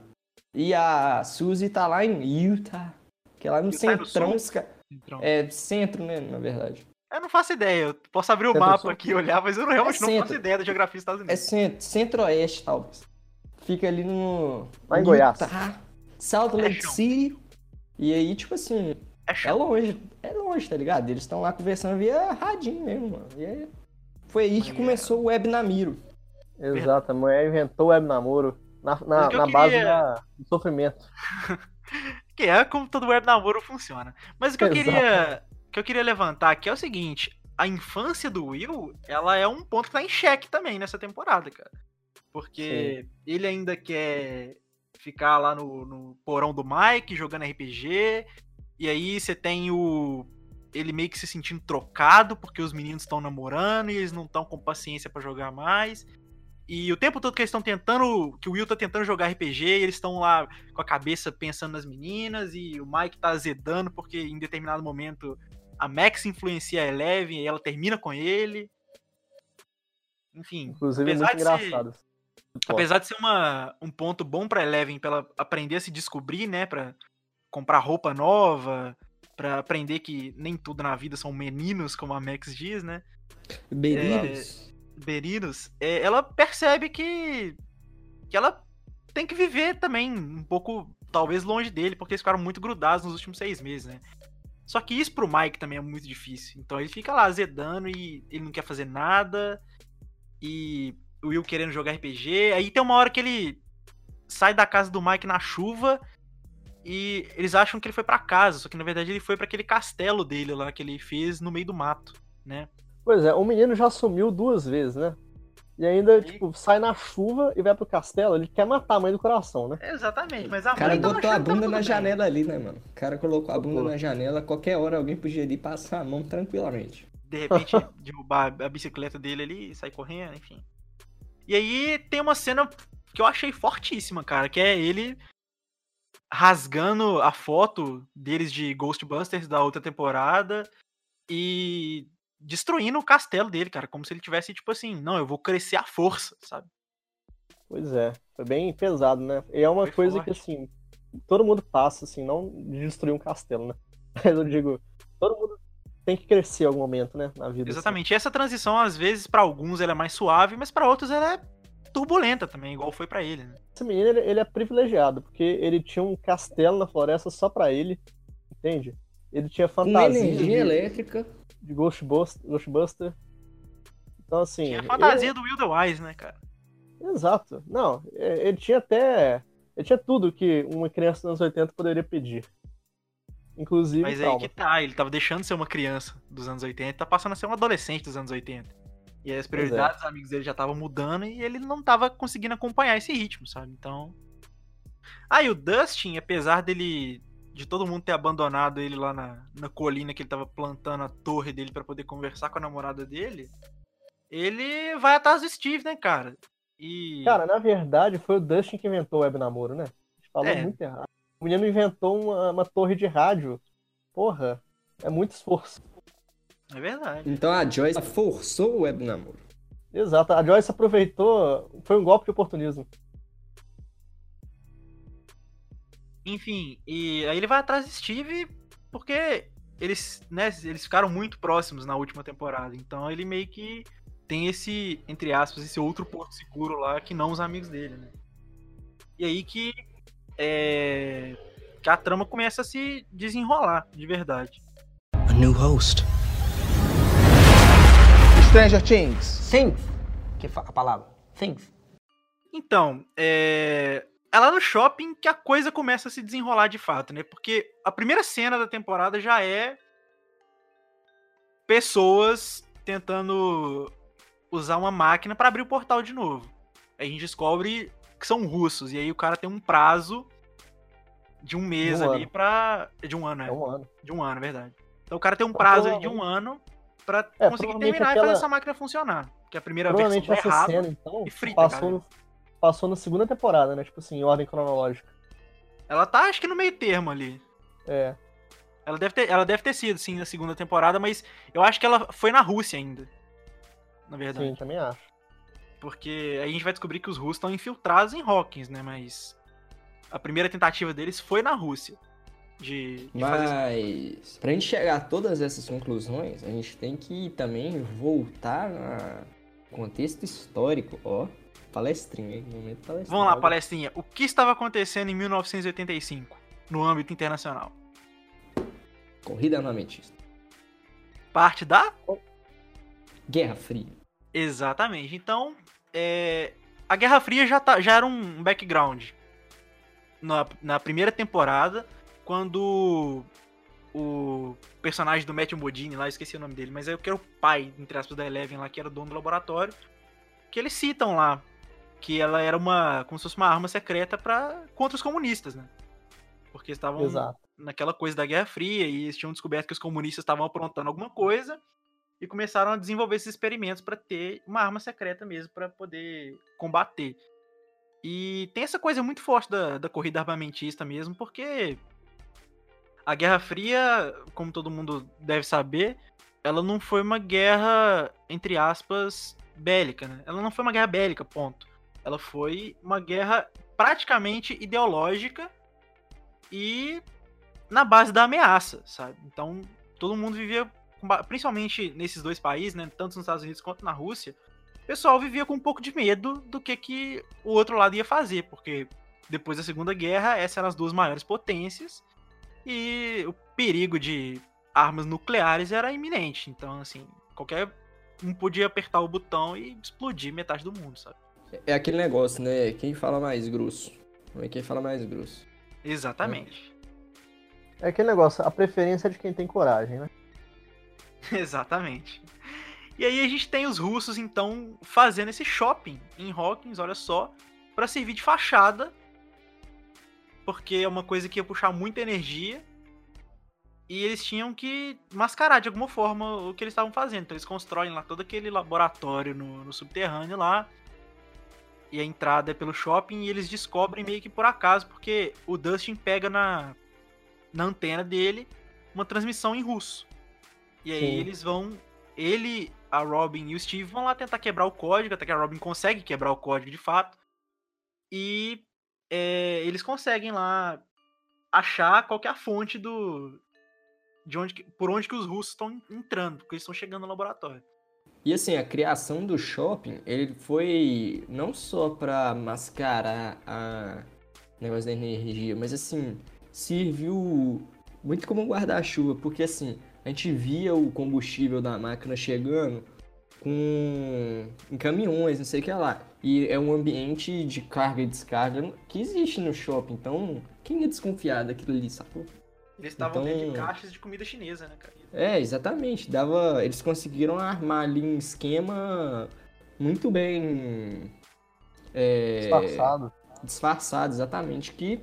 E a Suzy tá lá em Utah. Que é lá no Utah é no centrão. É centro, né, na verdade. Eu não faço ideia. Eu posso abrir o Centro mapa aqui e olhar, mas eu realmente não centro. faço ideia da geografia dos Estados É Unidos. centro, centro-oeste, talvez. Fica ali no. Lá em Utah, Goiás. Salt Lake chão. City. E aí, tipo assim, É é longe. É longe, tá ligado? Eles estão lá conversando via radinho mesmo, mano. E aí, Foi aí que começou o Web Namiro. Exato, a mulher inventou o web namoro na, na, na base queria- da- do sofrimento. Que é como todo web namoro funciona. Mas o que eu queria. O que eu queria levantar aqui é o seguinte: a infância do Will, ela é um ponto que tá em xeque também nessa temporada, cara. Porque ele ainda quer ficar lá no, no porão do Mike jogando RPG. E aí você tem o. Ele meio que se sentindo trocado porque os meninos estão namorando e eles não estão com paciência pra jogar mais. E o tempo todo que eles estão tentando. Que o Will tá tentando jogar RPG, e eles estão lá com a cabeça pensando nas meninas. E o Mike tá azedando porque em determinado momento a Max influencia a Eleven e ela termina com ele. Enfim. Inclusive, apesar muito de ser- engraçado. Apesar de ser uma, um ponto bom pra Eleven, pra ela aprender a se descobrir, né? Pra comprar roupa nova, pra aprender que nem tudo na vida são meninos, como a Max diz, né? Beriros. Berinos, é, ela percebe que, que ela tem que viver também um pouco, talvez, longe dele, porque eles ficaram muito grudados nos últimos seis meses, né? Só que isso pro Mike também é muito difícil. Então ele fica lá azedando e ele não quer fazer nada. E o Will querendo jogar RPG. Aí tem uma hora que ele sai da casa do Mike na chuva e eles acham que ele foi pra casa, só que na verdade ele foi pra aquele castelo dele lá que ele fez no meio do mato, né? Pois é, o menino já sumiu duas vezes, né? E ainda, E- tipo, sai na chuva e vai pro castelo. Ele quer matar a mãe do coração, né? Exatamente, mas a O cara mãe tava botou a tava bunda na bem. janela ali, né, mano? O cara colocou a bunda Botou. na janela, qualquer hora alguém podia ir passar a mão tranquilamente. de repente derrubar a bicicleta dele ali e sair correndo, enfim. E aí tem uma cena que eu achei fortíssima, cara, que é ele rasgando a foto deles de Ghostbusters da outra temporada e destruindo o castelo dele, cara, como se ele tivesse tipo assim, não, eu vou crescer à força, sabe? Pois é, foi bem pesado, né? E é uma Foi coisa que, forte. assim, todo mundo passa, assim, não de destruir um castelo, né? Mas eu digo, todo mundo tem que crescer em algum momento, né? Na vida. assim. Exatamente. E essa transição às vezes pra alguns ela é mais suave, mas pra outros ela é turbulenta também, igual foi pra ele, né? Esse menino, ele, ele é privilegiado, porque ele tinha um castelo na floresta só pra ele, entende? Ele tinha fantasia energia de, elétrica. de Ghostbuster, Ghostbuster. Então, assim... Tinha a ele- fantasia do Will the Wise, né, cara? Exato. Não, é- ele tinha até. Ele tinha tudo que uma criança dos anos 80 poderia pedir. Inclusive, Mas aí que tá, ele tava deixando de ser uma criança dos anos 80 e tá passando a ser um adolescente dos anos 80. E aí as é. prioridades dos amigos dele já estavam mudando e ele não tava conseguindo acompanhar esse ritmo, sabe? Então. Ah, e o Dustin, apesar dele. de todo mundo ter abandonado ele lá na, na colina que ele tava plantando a torre dele pra poder conversar com a namorada dele, ele vai atrás do Steve, né, cara? E. Cara, na verdade, foi o Dustin que inventou o web namoro, né? A gente falou É. muito errado. O menino inventou uma, uma torre de rádio. Porra, é muito esforço. É verdade. Então a Joyce forçou o web namoro. Exato. A Joyce aproveitou. Foi um golpe de oportunismo. Enfim, e aí ele vai atrás de Steve porque eles, né, eles ficaram muito próximos na última temporada. Então ele meio que tem esse, entre aspas, esse outro porto seguro lá que não os amigos dele, né? E aí que é, que a trama começa a se desenrolar de verdade. A new host. Stranger Things. Sim. Que a palavra. Things. Então, é, é lá no shopping que a coisa começa a se desenrolar de fato, né? Porque a primeira cena da temporada já é pessoas tentando usar uma máquina para abrir o portal de novo. Aí a gente descobre que são russos e aí o cara tem um prazo de um mês De um ali pra. De um ano, É é. um ano. De um ano, é verdade. Então o cara tem um prazo aí de um ano pra É, conseguir terminar e aquela- fazer essa máquina funcionar. Que a primeira Provavelmente tá essa errada. cena, então, e frita, passou, no- passou na segunda temporada, né? Tipo assim, em ordem cronológica. Ela tá, acho que no meio termo ali. É. Ela deve, ter, ela deve ter sido, sim, na segunda temporada, mas eu acho que ela foi na Rússia ainda. Na verdade. Sim, também acho. Porque aí a gente vai descobrir que os russos estão infiltrados em Hawkins, né? Mas a primeira tentativa deles foi na Rússia. De, de Mas pra gente chegar a todas essas conclusões, a gente tem que também voltar no contexto histórico, ó. Palestrinha, hein? Momento palestrinha. Vamos lá, palestrinha. O que estava acontecendo em 1985 no âmbito internacional? Corrida armamentista. Parte da. Guerra Fria. Exatamente. Então, é, a Guerra Fria já, tá, já era um background. Na, na primeira temporada, quando o personagem do Matthew Modini lá, esqueci o nome dele, mas eu quero o pai, entre aspas, da Eleven lá, que era dono do laboratório, que eles citam lá que ela era uma, como se fosse uma arma secreta para contra os comunistas, né? Porque estavam Exato. naquela coisa da Guerra Fria e eles tinham descoberto que os comunistas estavam aprontando alguma coisa e começaram a desenvolver esses experimentos para ter uma arma secreta mesmo para poder combater. E tem essa coisa muito forte da, da corrida armamentista mesmo, porque a Guerra Fria, como todo mundo deve saber, ela não foi uma guerra, entre aspas, bélica, né? Ela não foi uma guerra bélica, ponto. Ela foi uma guerra praticamente ideológica e na base da ameaça, sabe? Então, todo mundo vivia, principalmente nesses dois países, né, tanto nos Estados Unidos quanto na Rússia, o pessoal vivia com um pouco de medo do que, que o outro lado ia fazer, porque depois da Segunda Guerra, essas eram as duas maiores potências e o perigo de armas nucleares era iminente. Então, assim, qualquer um podia apertar o botão e explodir metade do mundo, sabe? É aquele negócio, né? Quem fala mais grosso? Não é quem fala mais grosso. Exatamente. É aquele negócio, a preferência é de quem tem coragem, né? Exatamente. E aí a gente tem os russos, então, fazendo esse shopping em Hawkins, olha só, para servir de fachada, porque é uma coisa que ia puxar muita energia, e eles tinham que mascarar de alguma forma o que eles estavam fazendo. Então eles constroem lá todo aquele laboratório no, no subterrâneo lá, e a entrada é pelo shopping e eles descobrem meio que por acaso, porque o Dustin pega na, na antena dele uma transmissão em russo. E aí Sim. eles vão. Ele, a Robin e o Steve vão lá tentar quebrar o código, até que a Robin consegue quebrar o código de fato. E é, eles conseguem lá achar qual é a fonte do. De onde, por onde que os russos estão entrando, porque eles estão chegando no laboratório. E assim, a criação do shopping, ele foi não só pra mascarar a negócio da energia, mas assim, serviu muito como um guarda-chuva, porque assim, a gente via o combustível da máquina chegando com em caminhões, não sei o que lá. E é um ambiente de carga e descarga que existe no shopping, então quem ia desconfiar daquilo ali, sacou? Eles estavam Então- dentro de caixas de comida chinesa, né, cara? É, exatamente. Dava, eles conseguiram armar ali um esquema muito bem é, Disfarçado. disfarçado, exatamente. Que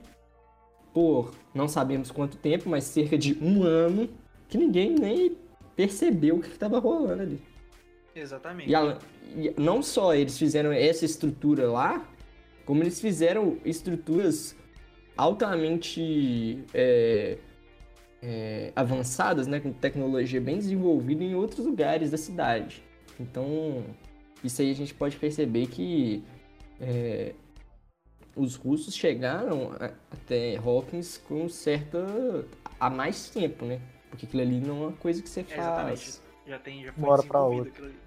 por não sabemos quanto tempo, mas cerca de um ano, que ninguém nem percebeu o que estava rolando ali. Exatamente. E, a- e não só eles fizeram essa estrutura lá, como eles fizeram estruturas altamente é, é, avançadas, né, com tecnologia bem desenvolvida em outros lugares da cidade. Então, isso aí a gente pode perceber que é, os russos chegaram a- até Hawkins com certa há mais tempo, né? Porque aquilo ali não é uma coisa que você faz exatamente. Já tem, já foi Uma hora pra desenvolvido outra. aquilo ali.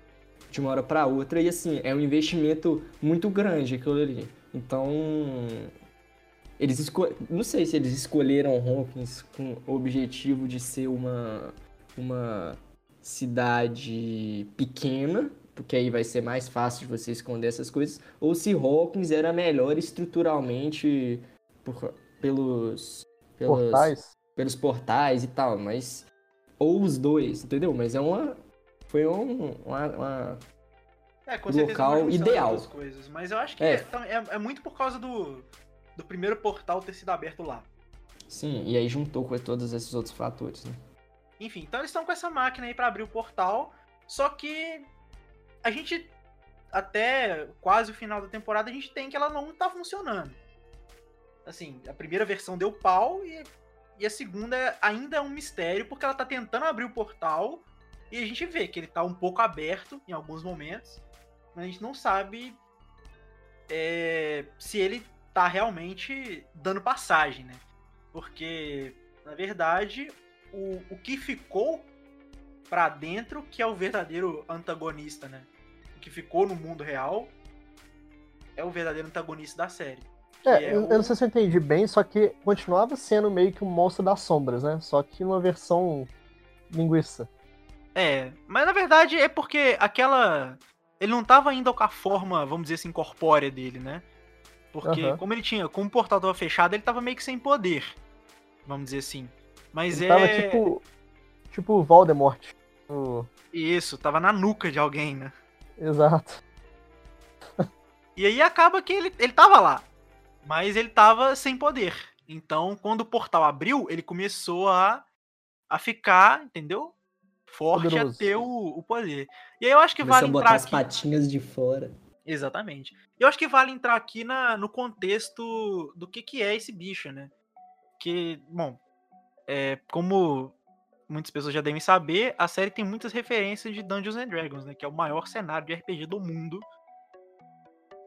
de uma hora para outra e assim é um investimento muito grande aquilo ali então eles esco... não sei se eles escolheram Hawkins com o objetivo de ser uma uma cidade pequena porque aí vai ser mais fácil de você esconder essas coisas ou se Hawkins era melhor estruturalmente por... pelos pelos Portais. pelos portais e tal, mas. Ou os dois, entendeu? Mas é uma. Foi um, uma, uma- É, com local ideal. coisas. Mas eu acho que É. é, é- é muito por causa do, do primeiro portal ter sido aberto lá. Sim, e aí juntou com todos esses outros fatores, né? Enfim, então eles estão com essa máquina aí pra abrir o portal. Só que a gente, até quase o final da temporada, a gente tem que ela não tá funcionando. Assim, a primeira versão deu pau e, e a segunda ainda é um mistério, porque ela tá tentando abrir o portal e a gente vê que ele tá um pouco aberto em alguns momentos, mas a gente não sabe é, se ele tá realmente dando passagem, né? Porque, na verdade, o, o que ficou pra dentro que é o verdadeiro antagonista, né? O que ficou no mundo real é o verdadeiro antagonista da série. É, é eu, o- eu não sei se eu entendi bem, só que continuava sendo meio que um monstro das sombras, né? Só que uma versão linguiça. É, mas na verdade é porque aquela ele não tava ainda com a forma, vamos dizer assim, corpórea dele, né? Porque Aham. como ele tinha, como o portal tava fechado, ele tava meio que sem poder. Vamos dizer assim. Mas Ele é tava tipo. Tipo Voldemort. O- isso, tava na nuca de alguém, né? Exato. E aí acaba que ele, ele tava lá, mas ele tava sem poder. Então, quando o portal abriu, ele começou a, a ficar, entendeu? Forte Poderoso. a ter o, o poder. E aí eu acho que Começou vale a botar entrar as aqui. patinhas de fora. Exatamente. Eu acho que vale entrar aqui na, no contexto do que, que é esse bicho, né? Que, bom, é, como muitas pessoas já devem saber, a série tem muitas referências de Dungeons and Dragons, né? Que é o maior cenário de RPG do mundo.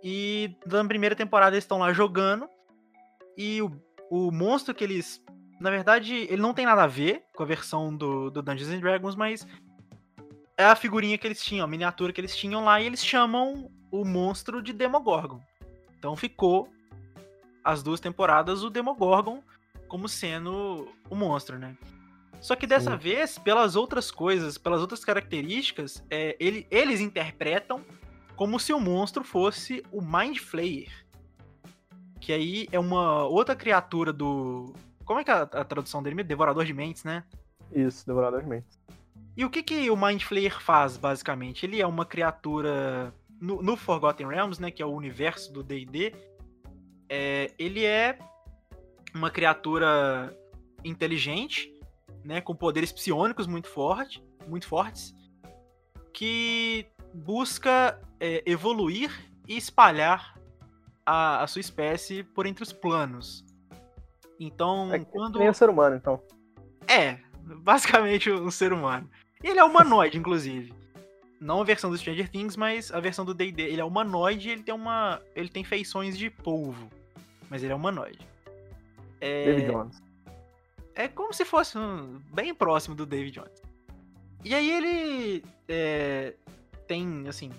E na primeira temporada eles estão lá jogando. E o, o monstro que eles. Na verdade, ele não tem nada a ver com a versão do, do Dungeons and Dragons, mas é a figurinha que eles tinham, a miniatura que eles tinham lá, e eles chamam o monstro de Demogorgon. Então ficou as duas temporadas o Demogorgon como sendo o monstro, né? Só que dessa Sim. vez, pelas outras coisas, pelas outras características, é, ele- eles interpretam como se o monstro fosse o Mind Flayer. Que aí é uma outra criatura do. Como é que é a, a tradução dele? mesmo? Devorador de mentes, né? Isso, Devorador de Mentes. E o que, que o Mind Flayer faz, basicamente? Ele é uma criatura. No, no Forgotten Realms, né? Que é o universo do DD. É, ele é uma criatura inteligente, né? Com poderes psionicos muito, forte, muito fortes. Que busca é, evoluir e espalhar a, a sua espécie por entre os planos. Então, É que quando. nem o ser humano, então. É, basicamente um ser humano. Ele é humanoide, inclusive. Não a versão do Stranger Things, mas a versão do D&D. Ele é humanoide e ele tem uma... Ele tem feições de polvo. Mas ele é humanoide. É, David Jones. é como se fosse um- bem próximo do David Jones. E aí ele é, tem, assim,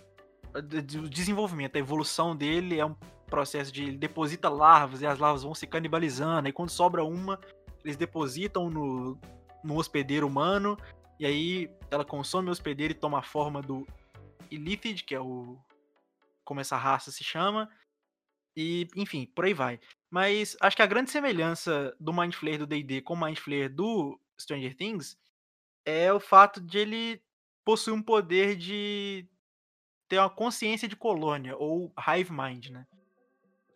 o de- o desenvolvimento, a evolução dele é um processo de ele deposita larvas e as larvas vão se canibalizando. E quando sobra uma, eles depositam no, no hospedeiro humano. E aí ela consome o hospedeiro e toma a forma do Illithid, que é o. como essa raça se chama. E, enfim, por aí vai. Mas acho que a grande semelhança do Mind Flayer do D&D com o Mind Flayer do Stranger Things é o fato de ele possuir um poder de ter uma consciência de colônia, ou hive mind, né?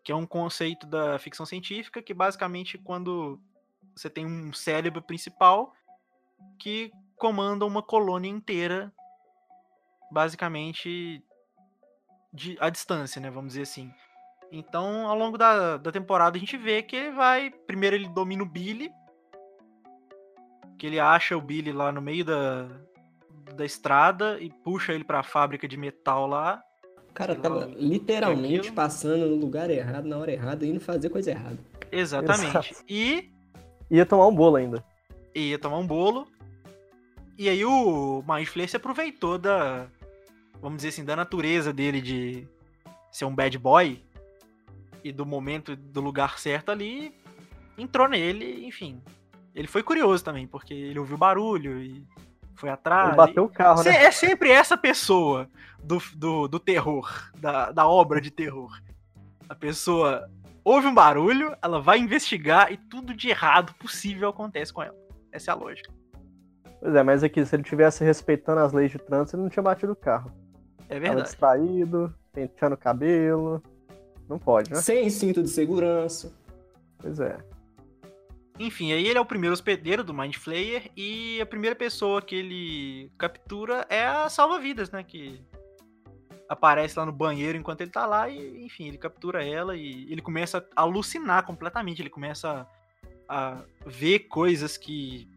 Que é um conceito da ficção científica que basicamente quando você tem um cérebro principal que comanda uma colônia inteira, basicamente de, à distância, né? Vamos dizer assim. Então, ao longo da, da temporada, a gente vê que ele vai. Primeiro, ele domina o Billy. Que ele acha o Billy lá no meio da, da estrada e puxa ele pra fábrica de metal lá. O cara tava literalmente aquilo. passando no lugar errado, na hora errada, indo fazer coisa errada. Exatamente. Exato. E Ia tomar um bolo ainda. ia tomar um bolo. E aí o Mind Flayer se aproveitou da. Vamos dizer assim, da natureza dele de ser um bad boy. E do momento, do lugar certo ali. Entrou nele, enfim. Ele foi curioso também, porque ele ouviu barulho e foi atrás. Ele bateu o carro, né? É sempre essa pessoa do, do, do terror, da, da obra de terror. A pessoa ouve um barulho, ela vai investigar e tudo de errado possível acontece com ela. Essa é a lógica. Pois é, mas aqui, se ele tivesse respeitando as leis de trânsito, ele não tinha batido o carro. É Tava verdade. distraído, penteando o cabelo. Não pode, né? Sem cinto de segurança. Pois é. Enfim, aí ele é o primeiro hospedeiro do Mind Flayer e a primeira pessoa que ele captura é a salva-vidas, né? Que aparece lá no banheiro enquanto ele tá lá e, enfim, ele captura ela e ele começa a alucinar completamente. Ele começa a, ver coisas que,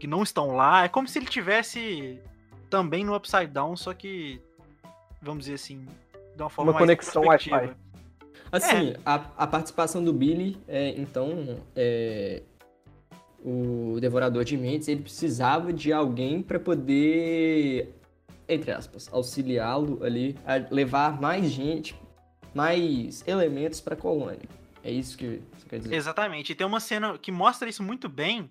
que não estão lá. É como se ele tivesse também no Upside Down, só que, vamos dizer assim, de uma forma Uma mais conexão. Wi-Fi. Assim, a, a participação do Billy, é, então, é, o Devorador de Mentes, ele precisava de alguém para poder, entre aspas, auxiliá-lo ali a levar mais gente, mais elementos para a colônia. É isso que você quer dizer? Exatamente. E tem uma cena que mostra isso muito bem,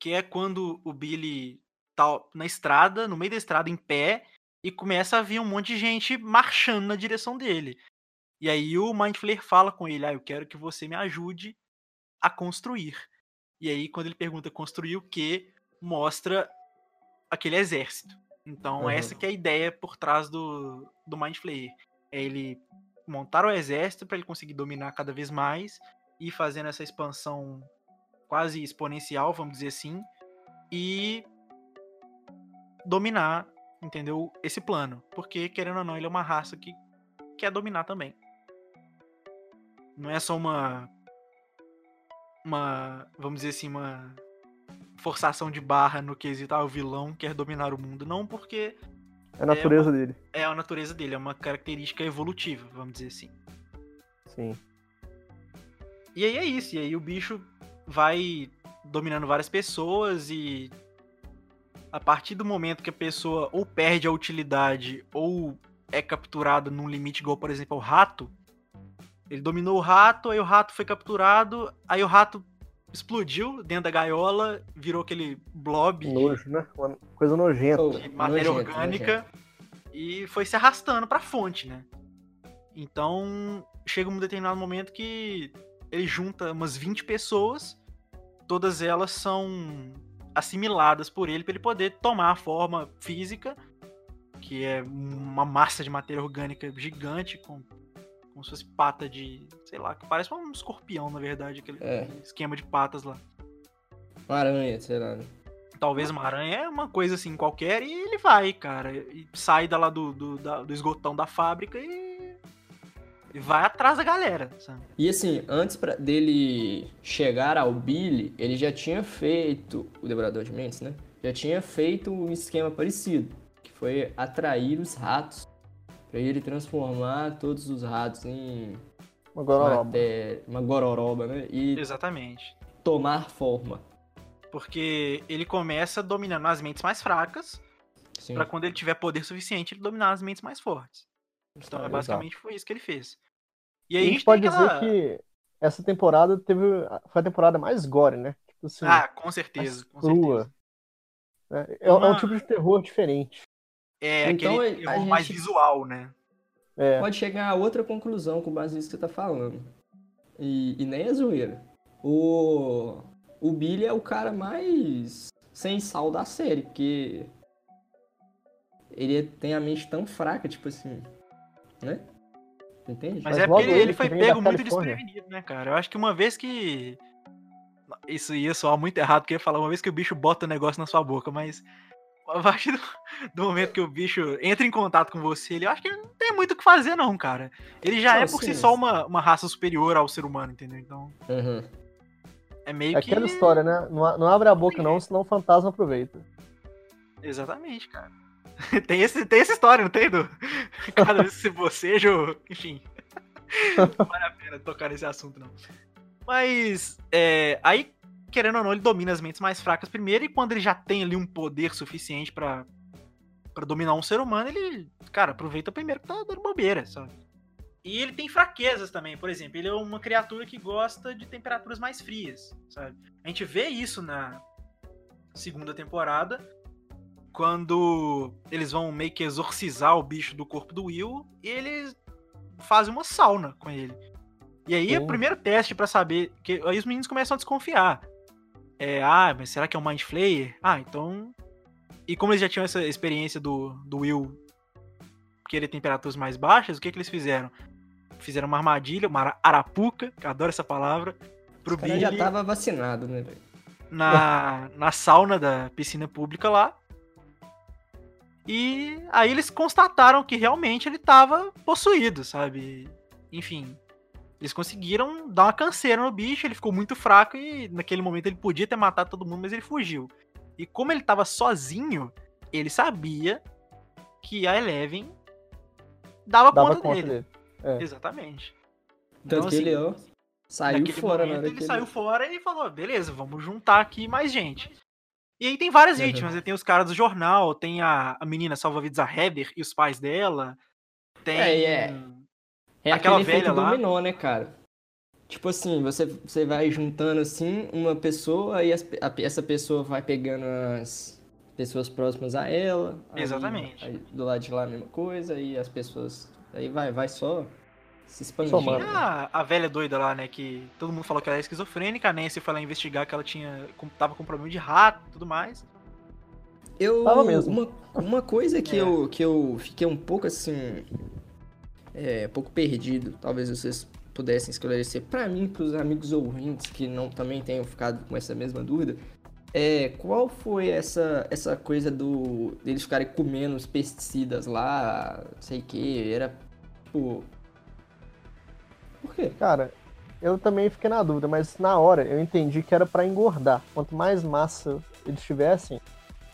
que é quando o Billy tá na estrada, no meio da estrada, em pé, e começa a vir um monte de gente marchando na direção dele. E aí o Mind Flayer fala com ele: "Ah, eu quero que você me ajude a construir". E aí quando ele pergunta construir o quê, mostra aquele exército. Então Uhum. essa que é a ideia por trás do do Mind Flayer. É ele montar o exército para ele conseguir dominar cada vez mais e ir fazendo essa expansão quase exponencial, vamos dizer assim, e dominar, entendeu? Esse plano. Porque, querendo ou não, ele é uma raça que quer dominar também. Não é só uma. Uma. Vamos dizer assim, uma. Forçação de barra no quesito, ah, o vilão quer dominar o mundo. Não, porque É a natureza dele. é a natureza dele, é uma característica evolutiva, vamos dizer assim. Sim. E aí é isso, e aí o bicho vai dominando várias pessoas e a partir do momento que a pessoa ou perde a utilidade ou é capturada num limite igual, por exemplo, ao rato, ele dominou o rato, aí o rato foi capturado, aí o rato explodiu dentro da gaiola, virou aquele blob Nojo, né? Uma coisa nojenta. Oh, de matéria nojento, orgânica e foi se arrastando pra fonte, né? Então, chega um determinado momento que ele junta umas 20 pessoas, todas elas são assimiladas por ele para ele poder tomar a forma física, que é uma massa de matéria orgânica gigante com como se fosse pata de, sei lá, que parece um escorpião, na verdade, aquele É. esquema de patas lá. Uma aranha, sei lá. né? Talvez uma aranha é uma coisa assim qualquer e ele vai, cara. E sai da lá do, do, da- do esgotão da fábrica e, e vai atrás da galera, sabe? E assim, antes pra- dele chegar ao Billy, ele já tinha feito, o Devorador de Mentes, né? Já tinha feito um esquema parecido, que foi atrair os ratos, pra ele transformar todos os ratos em Uma gororoba. maté- uma gororoba, né? E Exatamente. tomar forma. Porque ele começa dominando as mentes mais fracas, pra quando ele tiver poder suficiente, ele dominar as mentes mais fortes. Então, é Exato. basicamente foi isso que ele fez. E aí a a gente gente pode tem dizer aquela... que essa temporada teve. Foi a temporada mais gore, né? Tipo assim, Ah, com certeza, com crua. certeza. né? É, é um Uma- tipo de terror diferente. É Então, aquele a terror mais gente- visual, né? É, Pode chegar a outra conclusão com base nisso que você tá falando. E, e nem é zoeira. O, o Billy é o cara mais sem sal da série, porque ele tem a mente tão fraca, tipo assim, né? Entende? Mas, Mas é porque ele, ele foi pego muito desprevenido, né, cara? Eu acho que uma vez que. Isso ia soar muito errado, porque eu ia falar uma vez que o bicho bota o negócio na sua boca, mas a partir do, do momento que o bicho entra em contato com você, ele, acho que ele não tem muito o que fazer, não, cara. Ele já Não, é por si sim. só uma, uma raça superior ao ser humano, entendeu? Então, Uhum. é meio é que. aquela história, né? Não, não abre a boca, não, senão o fantasma aproveita. Exatamente, cara. tem, esse, tem essa história, não tem, Du? Cada vez que você boceja, ou- enfim. não vale a pena tocar nesse assunto, não. Mas, é, aí, querendo ou não, ele domina as mentes mais fracas primeiro, e quando ele já tem ali um poder suficiente pra, pra dominar um ser humano, ele, cara, aproveita primeiro que tá dando bobeira, sabe? E ele tem fraquezas também, por exemplo, ele é uma criatura que gosta de temperaturas mais frias, sabe? A gente vê isso na segunda temporada, quando eles vão meio que exorcizar o bicho do corpo do Will e eles fazem uma sauna com ele. E aí é o primeiro teste pra saber que aí os meninos começam a desconfiar. É, ah, mas será que é um Mind Flayer? Ah, então. E como eles já tinham essa experiência do, do Will querer temperaturas mais baixas, o que, que eles fizeram? Fizeram uma armadilha, uma ara- arapuca, que eu adoro essa palavra, pro O cara Billy já tava vacinado, né, velho? na, na sauna da piscina pública lá. E aí eles constataram que realmente ele estava possuído, sabe? Enfim, eles conseguiram dar uma canseira no bicho, ele ficou muito fraco e naquele momento ele podia ter matado todo mundo, mas ele fugiu. E como ele estava sozinho, ele sabia que a Eleven dava, Dava conta, conta dele. dele. É. Exatamente. Tanto Então, que ele, assim, ó, saiu fora na momento, hora ele saiu fora e falou: beleza, vamos juntar aqui mais gente. E aí tem várias Uhum. vítimas, né? tem os caras do jornal, tem a, a menina salva-vidas, a Heather e os pais dela. Tem. É, e é. É Aquela aquele efeito velha lá. dominó, né, cara? Tipo assim, você, você vai juntando assim uma pessoa e as- a- essa pessoa vai pegando as pessoas próximas a ela. aí- Exatamente. aí do lado de lá a mesma coisa, e as pessoas. Aí vai, vai só se expandindo. Tinha a, a velha doida lá, né? Que todo mundo falou que ela era esquizofrênica. A Nancy foi lá investigar que ela tinha. com- tava com problema de rato e tudo mais. Eu, Tava mesmo. Uma, uma coisa que, É. eu, que eu fiquei um pouco assim. É, um pouco perdido, talvez vocês pudessem esclarecer pra mim, pros amigos ouvintes que não também tenham ficado com essa mesma dúvida. É, qual foi essa, essa coisa do deles ficarem comendo os pesticidas lá, não sei o que, era tipo. Por quê? Cara, eu também fiquei na dúvida, mas na hora eu entendi que era pra engordar. Quanto mais massa eles tivessem,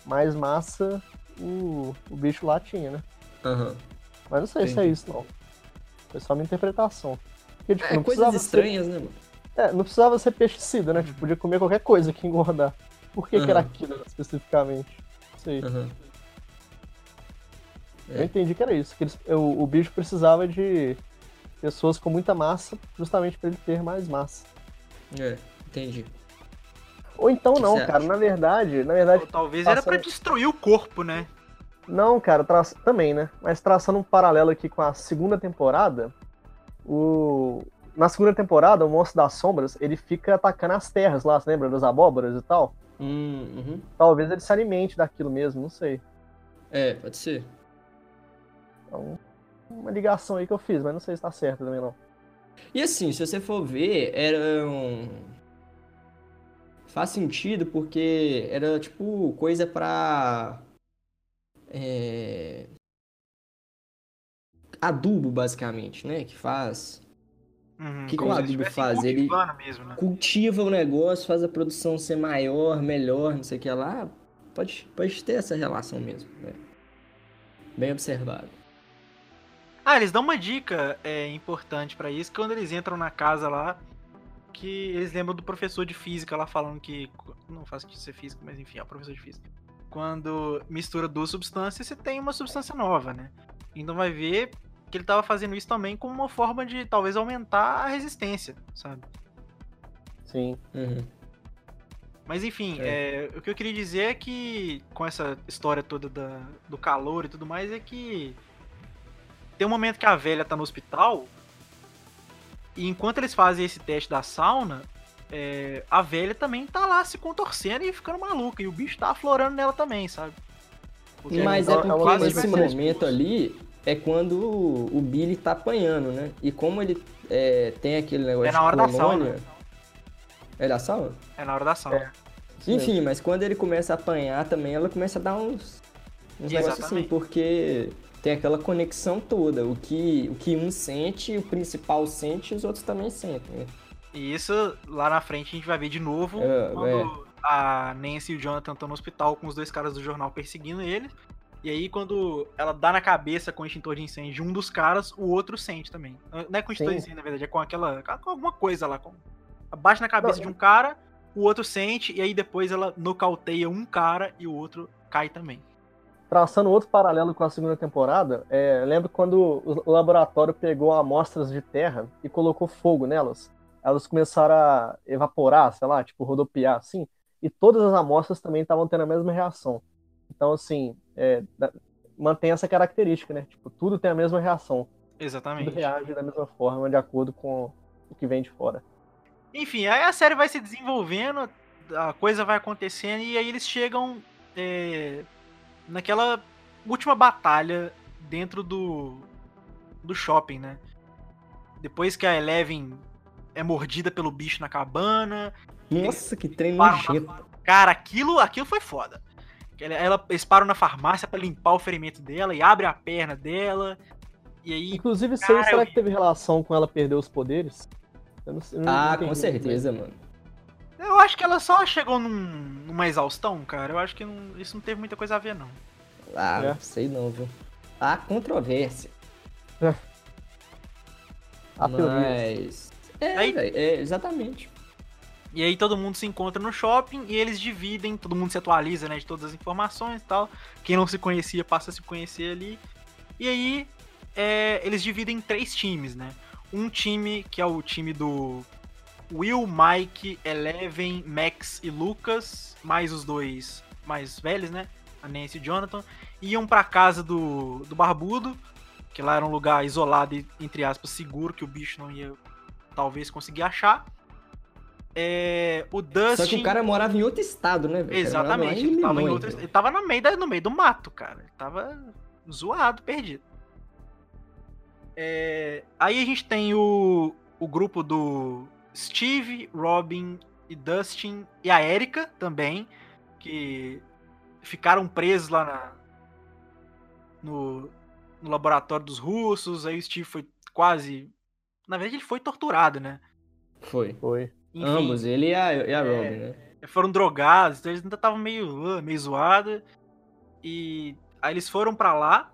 mais massa o, o bicho lá tinha, né? Aham. Mas não sei se é Entendi. isso, não. Foi só uma interpretação. Porque, tipo, É não coisas precisava ser- estranhas, né, mano? É, não precisava ser pesticida, né? Tipo, podia comer qualquer coisa que engordar. Por que, que era Aham. aquilo especificamente? Não sei. Aham. Eu É. entendi que era isso. Que eles- o, o bicho precisava de pessoas com muita massa, justamente pra ele ter mais massa. É, entendi. Ou então não, cara. Na verdade, na verdade, Ou talvez era pra Passando- destruir o corpo, né? Não, cara, traça... também, né? Mas traçando um paralelo aqui com a segunda temporada, o... na segunda temporada, o Monstro das Sombras, ele fica atacando as terras lá, você lembra? Das abóboras e tal. Hum, uhum. Talvez ele se alimente daquilo mesmo, não sei. É, pode ser. Então, uma ligação aí que eu fiz, mas não sei se tá certo também não. E assim, se você for ver, era um. Faz sentido porque era tipo coisa pra. É... Adubo, basicamente, né? Que faz. Uhum, Que como que o adubo faz? Ele- mesmo, né? Cultiva o negócio, faz a produção ser maior, melhor, não sei o que lá. Pode, pode ter essa relação mesmo. né? Bem observado. Ah, eles dão uma dica é, importante pra isso, que quando eles entram na casa lá, que eles lembram do professor de física lá falando que. Não faço de ser físico, mas enfim, é o professor de física. Quando mistura duas substâncias, você tem uma substância nova, né? Então vai ver que ele tava fazendo isso também como uma forma de talvez aumentar a resistência, sabe? Sim. Uhum. Mas enfim, é, o que eu queria dizer é que, com essa história toda da- do calor e tudo mais, é que tem um momento que a velha tá no hospital, e enquanto eles fazem esse teste da sauna, é, a velha também tá lá se contorcendo e ficando maluca, e o bicho tá aflorando nela também, sabe? Porque Mas é ela- porque nesse momento ali é quando o o Billy tá apanhando, né? E como ele é, tem aquele negócio É na hora de da sauna. colônia... É da sauna? É na hora da sauna. Enfim, mas quando ele começa a apanhar também, ela começa a dar uns, uns negócios assim, porque tem aquela conexão toda. O que, o que um sente, o principal sente, os outros também sentem. E isso, lá na frente, a gente vai ver de novo É, quando a Nancy e o Jonathan estão no hospital com os dois caras do jornal perseguindo ele. E aí, quando ela dá na cabeça com o extintor de incêndio de um dos caras, o outro sente também. Não é com o extintor de Sim. incêndio, na verdade, é com aquela. com alguma coisa lá. Com... Abaixa na cabeça Não, de um cara, o outro sente, e aí depois ela nocauteia um cara e o outro cai também. Traçando outro paralelo com a segunda temporada, é, lembro quando o laboratório pegou amostras de terra e colocou fogo nelas. Elas começaram a evaporar, sei lá, tipo rodopiar assim, e todas as amostras também estavam tendo a mesma reação. Então, assim, é, da- mantém essa característica, né? Tipo, tudo tem a mesma reação. Tudo Exatamente. reage da mesma forma, de acordo com o que vem de fora. Enfim, aí a série vai se desenvolvendo, a coisa vai acontecendo, e aí eles chegam é, naquela última batalha dentro do, do shopping, né? Depois que a Eleven é mordida pelo bicho na cabana. Nossa, que trem nojento. na- Cara, aquilo, aquilo foi foda. Ela, ela- eles param na farmácia pra limpar o ferimento dela e abre a perna dela. E aí, Inclusive, Cara, aí, será eu- que teve relação com ela perder os poderes? Eu não sei, eu não Ah, entendi com certeza, mano. eu acho que ela só chegou num- numa exaustão, cara. Eu acho que não- isso não teve muita coisa a ver, não. Ah, É. não sei não, viu? Há controvérsia. teoria. Mas. É, Aí- velho, é, exatamente. E aí todo mundo se encontra no shopping e eles dividem, todo mundo se atualiza, né, de todas as informações e tal. Quem não se conhecia passa a se conhecer ali. E aí é, eles dividem em três times, né? Um time que é o time do Will, Mike, Eleven, Max e Lucas, mais os dois mais velhos, né? a Nancy e Jonathan, iam pra casa do, do Barbudo, que lá era um lugar isolado e, entre aspas, seguro, que o bicho não ia talvez conseguir achar. É, o Dustin... Só que o cara morava em outro estado, né, velho? Exatamente, ele tava, em Illinois, outro, ele tava no, meio da- no meio do mato, cara. Ele tava zoado, perdido. É, aí a gente tem o, o grupo do Steve, Robin e Dustin e a Erika também, que ficaram presos lá na, no, no laboratório dos russos. Aí o Steve foi quase. Na verdade, ele foi torturado, né? Foi. Foi. Enfim, Ambos, ele e a, e a É. Robin, né? foram drogados, então eles ainda estavam meio, uh, meio zoado. E aí eles foram pra lá,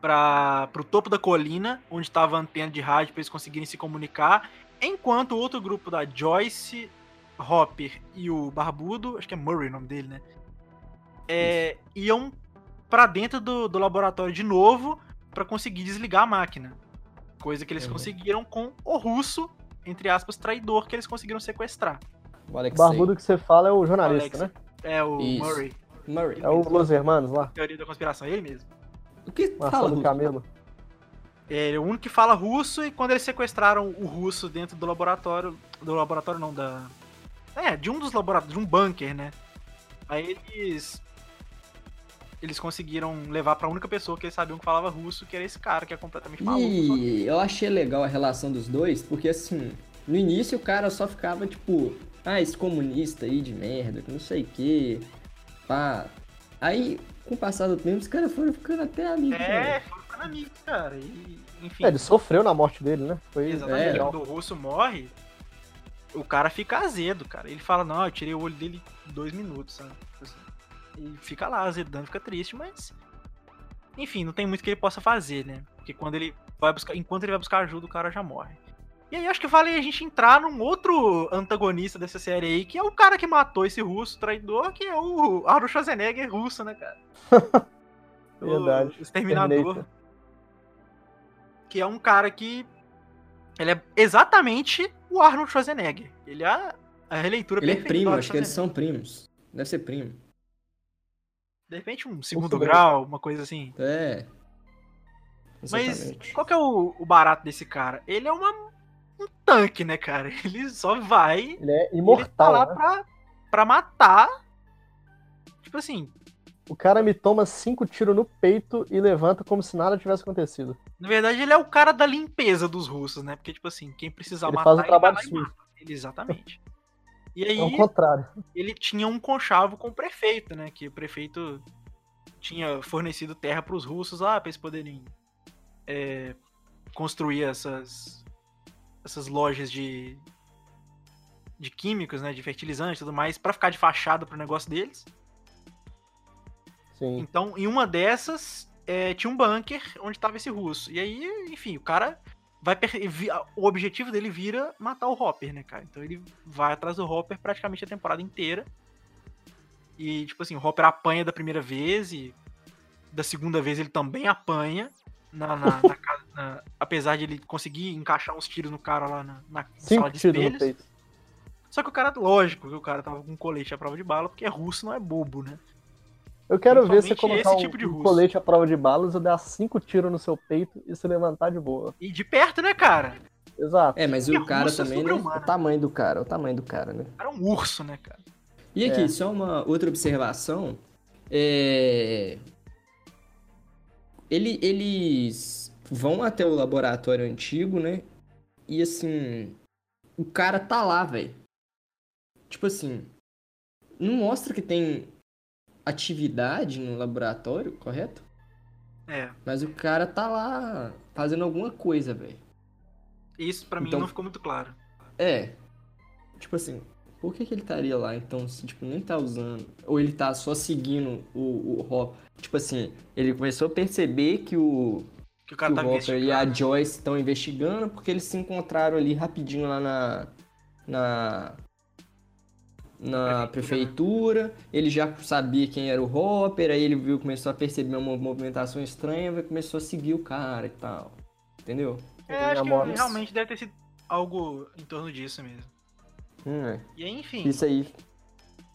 pra, pro topo da colina, onde tava a antena de rádio pra eles conseguirem se comunicar, enquanto o outro grupo da Joyce, Hopper e o Barbudo, acho que é Murray o nome dele, né? É, iam pra dentro do, do laboratório de novo pra conseguir desligar a máquina. Coisa que eles Uhum. conseguiram com o russo, entre aspas, traidor que eles conseguiram sequestrar. O Alexei. Barbudo que você fala é o jornalista, Alex. né? É o Isso. Murray. Murray. É o Los Hermanos lá. Teoria da conspiração, é ele mesmo. O que fala, Marcelo Russo? Camelo. É, ele é o único que fala russo e quando eles sequestraram o russo dentro do laboratório. Do laboratório não, da. É, de um dos laboratórios, de um bunker, né? Aí eles. Eles conseguiram levar pra única pessoa que eles sabiam que falava russo, que era esse cara que é completamente maluco. só E eu achei legal a relação dos dois, porque assim, no início o cara só ficava tipo, ah, esse comunista aí de merda, que não sei o que, pá. Aí, com o passar do tempo, os caras foram ficando até amigos. É, foram ficando amigos, cara. E, enfim. É, ele sofreu na morte dele, né? Foi Exatamente. É. Quando o russo morre, o cara fica azedo, cara. Ele fala, não, eu tirei o olho dele em dois minutos, sabe? Tipo assim. E fica lá azedando, fica triste, mas. Enfim, não tem muito que ele possa fazer, né? Porque quando ele vai buscar. Enquanto ele vai buscar ajuda, o cara já morre. E aí acho que vale a gente entrar num outro antagonista dessa série aí, que é o cara que matou esse russo traidor, que é o Arnold Schwarzenegger russo, né, cara? Verdade. O Exterminador. Terminator. Que é um cara que. Ele é exatamente o Arnold Schwarzenegger. Ele é a, releitura Ele é primo, acho que eles são primos. Deve ser primo. De repente, um segundo sobrinho. grau, uma coisa assim. É. Mas qual que é o, o barato desse cara? Ele é uma, um tanque, né, cara? Ele só vai. Ele é Ele tá imortal, lá né? pra, pra matar. Tipo assim, O cara me toma cinco tiros no peito e levanta como se nada tivesse acontecido. na verdade, ele é o cara da limpeza dos russos, né? Porque, tipo assim, quem precisar Ele matar, faz o ele trabalho vai lá e. Ele, exatamente. E aí, É o contrário. ele tinha um conchavo com o prefeito, né? Que o prefeito tinha fornecido terra para os russos lá, para eles poderem é, construir essas, essas lojas de, de químicos, né? De fertilizantes e tudo mais, para ficar de fachada pro negócio deles. Sim. Então, em uma dessas, é, tinha um bunker onde tava esse russo. E aí, enfim, o cara vai. O objetivo dele vira matar o Hopper, né, cara? Então ele vai atrás do Hopper praticamente a temporada inteira. E, tipo assim, o Hopper apanha da primeira vez e da segunda vez ele também apanha. Na, na- na na- apesar de ele conseguir encaixar uns tiros no cara lá na, na sala de espelhos. Só que o cara, lógico, que o cara tava com um colete à prova de bala, porque russo não é bobo, né? Eu quero ver você colocar esse um, tipo de um colete à prova de balas e dar cinco tiros no seu peito e se levantar de boa. E de perto, né, cara? Exato. É, mas Porque o cara é também, né? O tamanho do cara, o tamanho do cara, né? O cara é um urso, né, cara? E aqui, É. só uma outra observação. É... Ele- eles vão até o laboratório antigo, né? E assim, o cara tá lá, velho. Tipo assim, não mostra que tem atividade no laboratório, correto? É. Mas o cara tá lá fazendo alguma coisa, velho. Isso pra mim Então- não ficou muito claro. É. Tipo assim, por que, que ele estaria lá então, se tipo, nem tá usando? Ou ele tá só seguindo o, o Hopper? Tipo assim, ele começou a perceber que o, Que o cara que tá o Hopper e a. Joyce estão investigando porque eles se encontraram ali rapidinho lá na. na. Na prefeitura. Ele já sabia quem era o Hopper, aí ele viu, começou a perceber uma movimentação estranha e começou a seguir o cara e tal. Entendeu? É, acho que realmente deve ter sido algo em torno disso mesmo. Hum. E aí, enfim, Isso aí.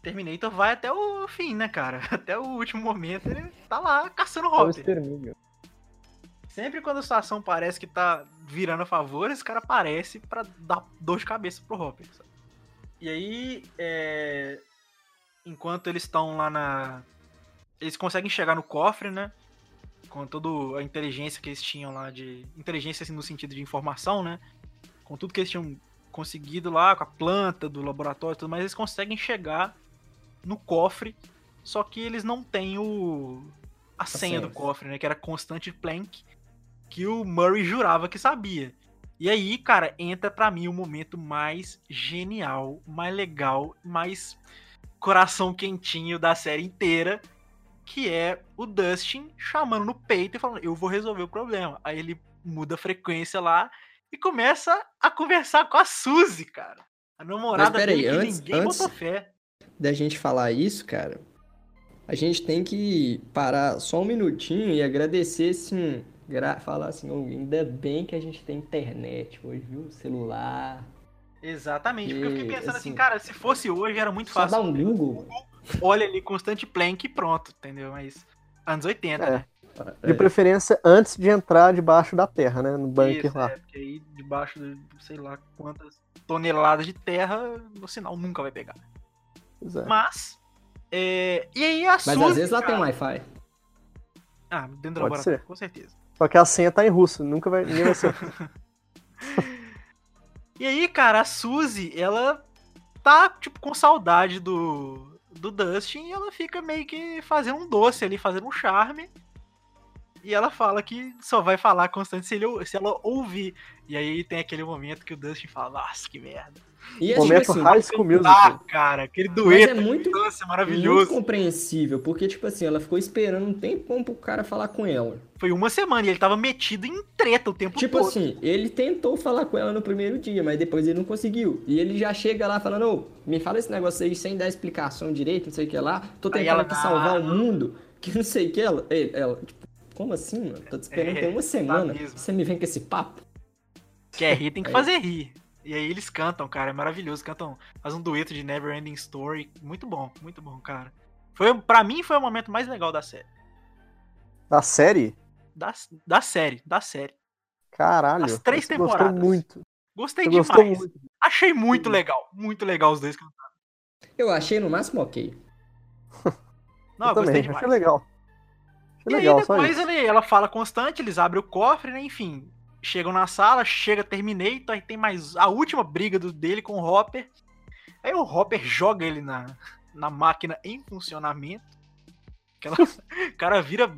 Terminator vai até o fim, né, cara? Até o último momento ele tá lá caçando o Hopper. Sempre quando a situação parece que tá virando a favor, esse cara aparece pra dar dor de cabeça pro Hopper. sabe? E aí, é... enquanto eles estão lá na. Eles conseguem chegar no cofre, né? Com toda a inteligência que eles tinham lá de. Inteligência assim, no sentido de informação, né? Com tudo que eles tinham conseguido lá, com a planta do laboratório e tudo mais, eles conseguem chegar no cofre. Só que eles não têm o. A senha do cofre, né? Que era Constant Plank que o Murray jurava que sabia. E aí, cara, entra pra mim o momento mais genial, mais legal, mais coração quentinho da série inteira, que é o Dustin chamando no peito e falando: "Eu vou resolver o problema". Aí ele muda a frequência lá e começa a conversar com a Suzy, cara. A namorada Mas peraí, dele antes- ninguém antes- botou fé. Da gente falar isso, cara, a gente tem que parar só um minutinho e agradecer, assim, gra- falar assim, "Oh, ainda bem que a gente tem internet hoje, viu? Celular. Exatamente, porque eu fiquei E, pensando assim, assim, cara, se fosse hoje era muito Só fácil. dar um Google. Olha ali, constante plank e pronto, entendeu? Mas anos 80, É. né? De É. preferência antes de entrar debaixo da terra, né? No bunker Isso, lá. é, porque aí debaixo de sei lá quantas toneladas de terra, o sinal nunca vai pegar. Pois é. Mas, é, e aí a Mas Suzy, às vezes lá tem cara- Wi-Fi. Ah, dentro do Pode laboratório, ser. com certeza. Só que a senha tá em russo, nunca vai. Ninguém vai. E aí, cara, a Suzy, ela tá, tipo, com saudade do, do Dustin e ela fica meio que fazendo um doce ali, fazendo um charme. E ela fala que só vai falar constante se, ele, se ela ouvir. E aí tem aquele momento que o Dustin fala, nossa, que merda. E é Momento tipo assim, High School Music. Ah, cara, aquele mas dueto é muito, dança muito maravilhoso. compreensível, porque, tipo assim, ela ficou esperando um tempão pro cara falar com ela. Foi uma semana e ele tava metido em treta o tempo Tipo todo. assim, ele tentou falar com ela no primeiro dia, mas depois ele não conseguiu. E ele já chega lá falando, ô, me fala esse negócio aí sem dar explicação direito, não sei o que lá. Tô tentando ela, salvar o "Não." mundo, que não sei o que ela. Ela, tipo, como assim, mano? Tô te esperando É, tem uma semana. mesmo. Você me vem com esse papo? Quer rir, tem que É. fazer rir. E aí eles cantam, cara, é maravilhoso. Cantam, faz um dueto de Never Ending Story. Muito bom, muito bom, cara. Foi, pra mim foi o momento mais legal da série. Da série? Da, da série, da série. Caralho. As três você temporadas. Gostou muito. Gostei Você demais. gostou muito. Achei muito legal. Muito legal os dois cantando. Eu achei no máximo ok. Não, eu eu gostei também, demais. achei legal. E legal, aí depois ele, ela fala constante, eles abrem o cofre, né? Enfim, chegam na sala, chega Terminator, aí tem mais a última briga do, dele com o Hopper. Aí o Hopper joga ele na, na máquina em funcionamento. Aquela, o cara vira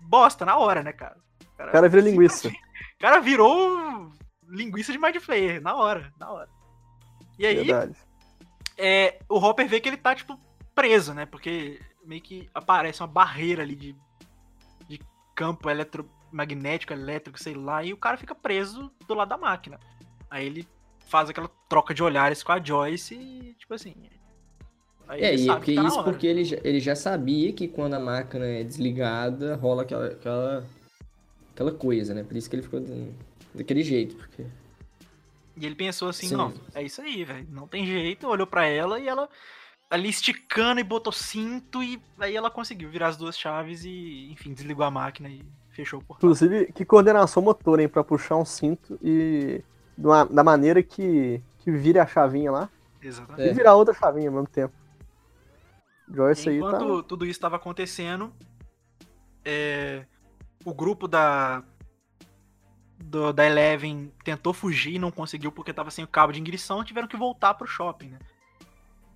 bosta na hora, né, cara? O cara vira linguiça. O cara virou linguiça de Mind Flayer, na hora, na hora. E aí, Verdade. é, o Hopper vê que ele tá, tipo, preso, né? Porque meio que aparece uma barreira ali de campo eletromagnético, elétrico, sei lá, e o cara fica preso do lado da máquina. Aí ele faz aquela troca de olhares com a Joyce e, tipo assim. Aí É, e sabe porque que tá isso porque ele já, ele já sabia que quando a máquina é desligada, rola aquela, aquela, aquela coisa, né? Por isso que ele ficou da- daquele jeito. Porque... E ele pensou assim, Sim. não, é isso aí, velho. Não tem jeito, olhou pra ela e ela ali esticando e botou cinto e aí ela conseguiu virar as duas chaves e, enfim, desligou a máquina e fechou o portão. Inclusive, que coordenação motor, hein? Pra puxar um cinto e. uma- da maneira que, que vira a chavinha lá. Exatamente. E virar outra chavinha ao mesmo tempo. Joyce aí Enquanto tá. tudo isso estava acontecendo, é, o grupo da do- da Eleven tentou fugir e não conseguiu porque tava sem o cabo de ignição, tiveram que voltar pro shopping, né?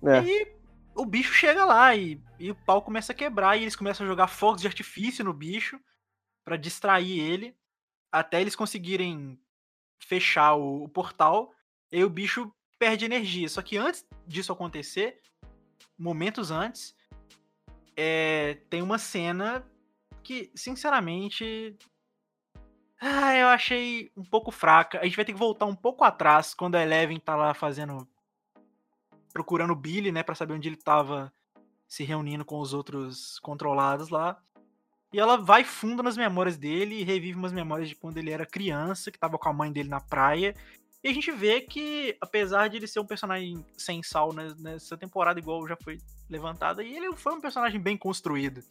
É. E o bicho chega lá e, e o pau começa a quebrar e eles começam a jogar fogos de artifício no bicho pra distrair ele, até eles conseguirem fechar o, o portal. E aí o bicho perde energia. Só que antes disso acontecer, momentos antes, é, tem uma cena que, sinceramente, ah, eu achei um pouco fraca. A gente vai ter que voltar um pouco atrás, quando a Eleven tá lá fazendo. Procurando o Billy, né, pra saber onde ele tava se reunindo com os outros controlados lá. E ela vai fundo nas memórias dele e revive umas memórias de quando ele era criança, que tava com a mãe dele na praia. E a gente vê que, apesar de ele ser um personagem sem sal nessa temporada, igual já foi levantada, ele foi um personagem bem construído.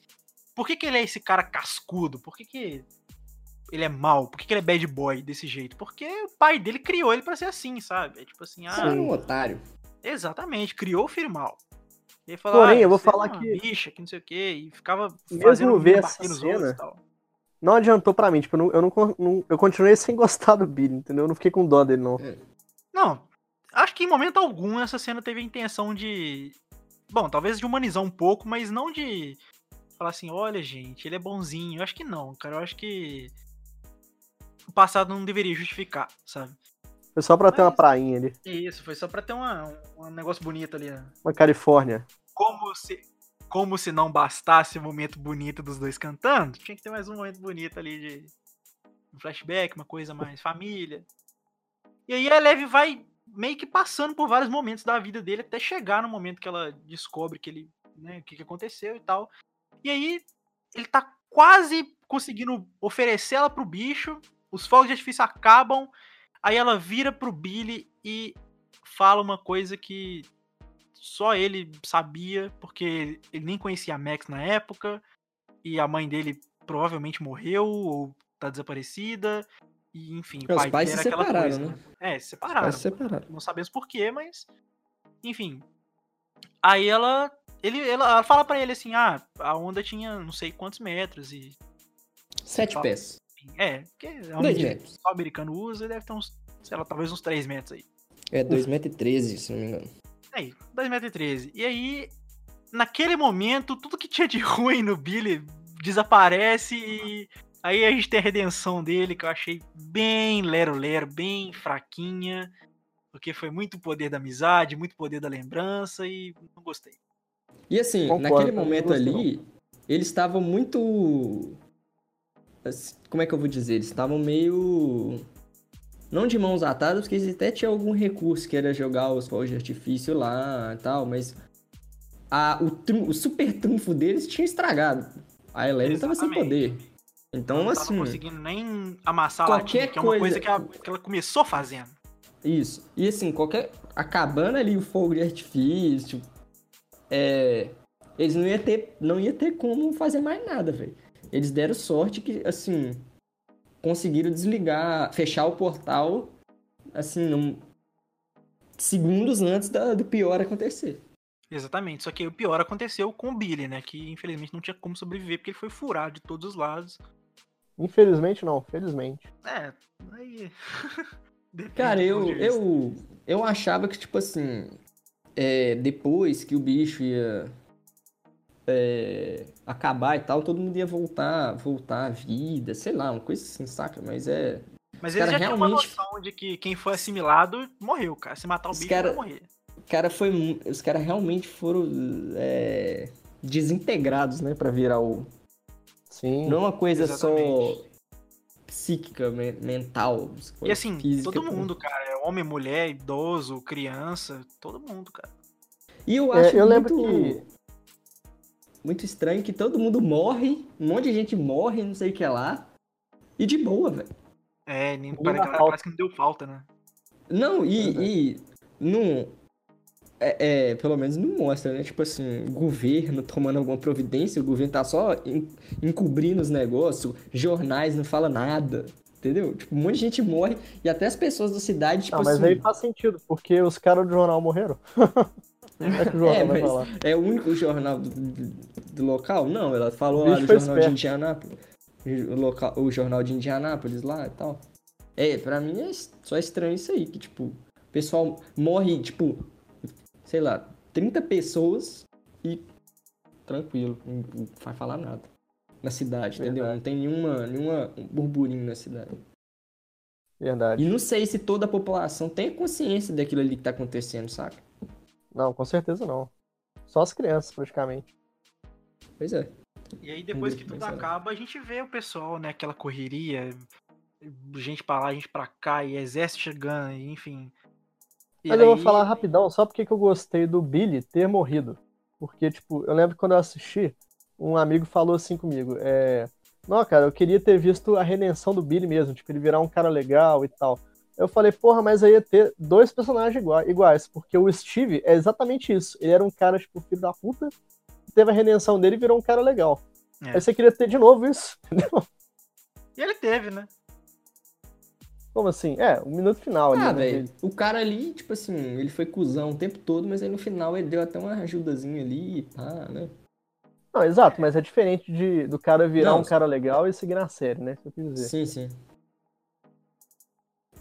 Por que, que ele é esse cara cascudo? Por que, que ele é mal? Por que, que ele é bad boy desse jeito? Porque o pai dele criou ele para ser assim, sabe? É tipo assim, ah. Você é um otário. Exatamente, criou o filho mal. E ele falou, Porém, ah, eu vou é falar uma que- bicha, que não sei o quê, e ficava Mesmo fazendo ver essa cena- outros e tal. Não adiantou pra mim, tipo, eu, não, eu, não eu continuei sem gostar do Billy, entendeu? Eu não fiquei com dó dele, não. Não, acho que em momento algum essa cena teve a intenção de. Bom, talvez de humanizar um pouco, mas não de falar assim, olha, gente, ele é bonzinho. Eu acho que não, cara. Eu acho que o passado não deveria justificar, sabe? Foi só pra ter uma Mas- prainha ali. Isso, foi só pra ter uma, um, um negócio bonito ali. né? Uma Califórnia. Como se, como se não bastasse o momento bonito dos dois cantando, tinha que ter mais um momento bonito ali de um flashback, uma coisa mais família. E aí a Leve vai meio que passando por vários momentos da vida dele até chegar no momento que ela descobre que ele, né, o que, que aconteceu e tal. E aí ele tá quase conseguindo oferecer ela pro bicho, os fogos de artifício acabam, aí ela vira pro Billy e fala uma coisa que só ele sabia, porque ele nem conhecia a Max na época, e a mãe dele provavelmente morreu ou tá desaparecida, e enfim, É, os pais se era aquela separaram, coisa, né? É, se separaram. Se separar. Não sabemos porquê, mas. Enfim. Aí ela. Ele, ela, ela fala pra ele assim: ah, a onda tinha não sei quantos metros. E. Sete Fala. pés. Enfim, É, porque é um metros. que só o americano usa, deve ter uns, sei lá, talvez uns 3 metros aí. É 2,13m, se não me engano. Aí, 2 metros e 13. E aí, naquele momento, tudo que tinha de ruim no Billy desaparece e aí a gente tem a redenção dele, que eu achei bem lero-lero, bem fraquinha, porque foi muito poder da amizade, muito poder da lembrança e não gostei. E assim, Concordo, naquele momento ali, eles estavam muito. Assim, Como é que eu vou dizer? Eles estavam meio. Não de mãos atadas, porque eles até tinham algum recurso, que era jogar os fogos de artifício lá e tal, mas. A, o, o super trunfo deles tinha estragado. A Eleven tava sem poder. Então, Ela não assim. tava conseguindo nem amassar a qualquer latinha, que é uma coisa, coisa- que, a- que ela começou fazendo. Isso. E assim, qualquer. Acabando ali o fogo de artifício. É. Eles não ia ter, não ia ter como fazer mais nada, velho. Eles deram sorte que, assim. Conseguiram desligar, fechar o portal, assim, num- segundos antes da- do pior acontecer. Exatamente, só que o pior aconteceu com o Billy, né? Que infelizmente não tinha como sobreviver porque ele foi furado de todos os lados. Infelizmente não, felizmente. É, aí. Cara, eu, eu, eu achava que, tipo assim, é, depois que o bicho ia é, acabar e tal, todo mundo ia voltar, voltar à vida, sei lá, uma coisa assim, saca? Mas é. Mas eles já tinham uma realmente- noção de que quem foi assimilado morreu, cara. Se matar o Os bicho, cara- vai morrer. Cara foi. mu- Os caras realmente foram é, desintegrados, né, pra virar o. Sim. Não é uma coisa só Exatamente. psíquica, me- mental. E assim, física, todo mundo, cara. é Homem, mulher, idoso, criança, todo mundo, cara. E eu É, acho eu lembro muito, que muito estranho que todo mundo morre, um monte de gente morre, não sei o que lá. E de boa, velho. É, nem, parece, falta. parece que não deu falta, né? Não, e, Verdade. e não. É, é, pelo menos não mostra, né? Tipo assim, governo tomando alguma providência, o governo tá só en- encobrindo os negócios, jornais não fala nada, entendeu? Tipo, um monte de gente morre e até as pessoas da cidade, tipo Não, mas assim. aí faz sentido, porque os caras do jornal morreram. Como é que o jornal É, vai mas falar? é o único jornal do, do- do local? Não, ela falou lá do jornal de esperto. Indianápolis. O, local, o jornal de Indianápolis lá e tal. É, pra mim é só estranho isso aí, que tipo, o pessoal morre, tipo, sei lá, 30 pessoas e tranquilo, não vai falar nada. Na cidade, entendeu? Verdade. Não tem nenhuma, nenhuma burburinho na cidade. Verdade. E não sei se toda a população tem consciência daquilo ali que tá acontecendo, saca? Não, com certeza não. Só as crianças, praticamente. Pois é. E aí, depois que tudo acaba, a gente vê o pessoal, né? Aquela correria, gente pra lá, gente pra cá, e exército chegando, e enfim. E Mas eu vou aí- falar rapidão, só porque que eu gostei do Billy ter morrido. Porque, tipo, eu lembro que quando eu assisti, um amigo falou assim comigo, é... Não, cara, eu queria ter visto a redenção do Billy mesmo, tipo, ele virar um cara legal e tal. Eu falei, porra, mas aí ia ter dois personagens igua- iguais, porque o Steve é exatamente isso. Ele era um cara, tipo, filho da puta, teve a redenção dele e virou um cara legal. É. Aí você queria ter de novo isso, entendeu? E ele teve, né? Como assim? É, o minuto final ali. Ah, né, velho, o cara ali, tipo assim, ele foi cuzão o tempo todo, mas aí no final ele deu até uma ajudazinha ali e pá, né? Não, exato, mas é diferente de, do cara virar Não. um cara legal e seguir na série, né? Que eu quis dizer. Sim, sim.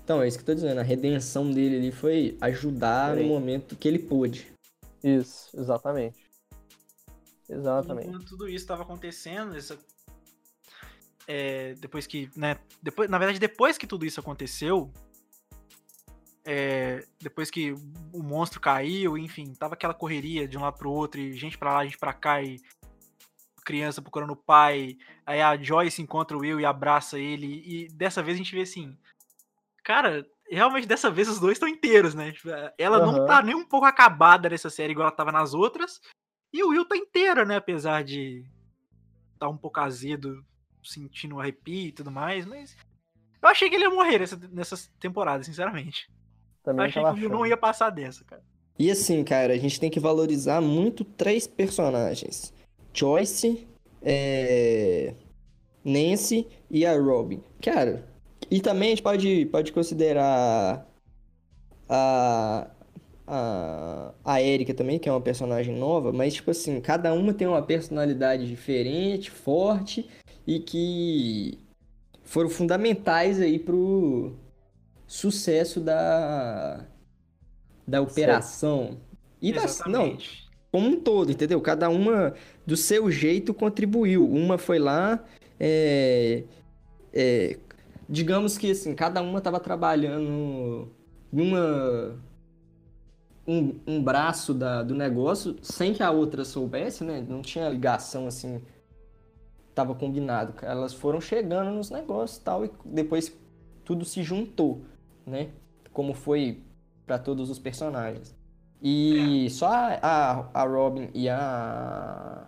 Então, é isso que eu tô dizendo. A redenção dele ali foi ajudar no Sim. momento que ele pôde. Isso, exatamente. Exatamente. Enquanto tudo isso estava acontecendo, essa... é, depois que, né, depois, na verdade, depois que tudo isso aconteceu, é, depois que o monstro caiu, enfim, tava aquela correria de um lado pro outro, e gente pra lá, gente pra cá, e criança procurando o pai, aí a Joyce encontra o Will e abraça ele, e dessa vez a gente vê assim, cara, realmente dessa vez os dois estão inteiros, né? Tipo, Ela não Aham. tá nem um pouco acabada nessa série igual ela tava nas outras, e o Will tá inteiro, né? Apesar de tá um pouco azedo, sentindo um arrepio e tudo mais, mas. Eu achei que ele ia morrer nessa, nessa temporada, sinceramente. Eu Também achei que o Will não ia passar dessa, cara. E assim, cara, a gente tem que valorizar muito três personagens: Joyce, é, Nancy e a Robin. Cara, e também a gente pode, pode considerar a, a, a Erika também, que é uma personagem nova, mas, tipo assim, cada uma tem uma personalidade diferente, forte e que foram fundamentais aí pro sucesso da, da operação. E da, não, como um todo, entendeu? Cada uma do seu jeito contribuiu. Uma foi lá, é, é, digamos que assim, cada uma estava trabalhando numa um, um braço da, do negócio sem que a outra soubesse, né? Não tinha ligação assim, tava combinado. Elas foram chegando nos negócios tal e depois tudo se juntou, né? Como foi para todos os personagens. E só a, a Robin e a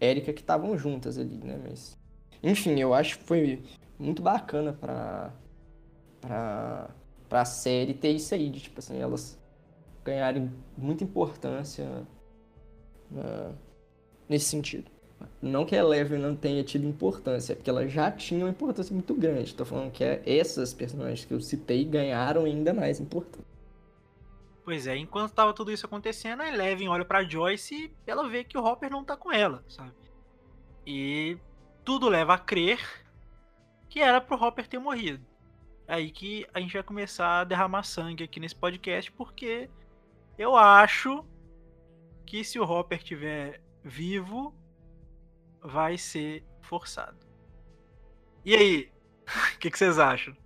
Erika que estavam juntas ali, né? Mas. Enfim, eu acho que foi muito bacana pra. pra. pra série ter isso aí, de tipo assim, elas ganharem muita importância na- nesse sentido. Não que a Eleven não tenha tido importância, é porque ela já tinha uma importância muito grande. Tô falando que é- essas personagens que eu citei ganharam ainda mais importância. Pois é, enquanto tava tudo isso acontecendo, a Eleven olha pra Joyce e ela vê que o Hopper não tá com ela, sabe? E tudo leva a crer que era pro Hopper ter morrido. É aí que a gente vai começar a derramar sangue aqui nesse podcast, porque eu acho que se o Hopper tiver vivo, vai ser forçado. E aí? O que, que vocês acham?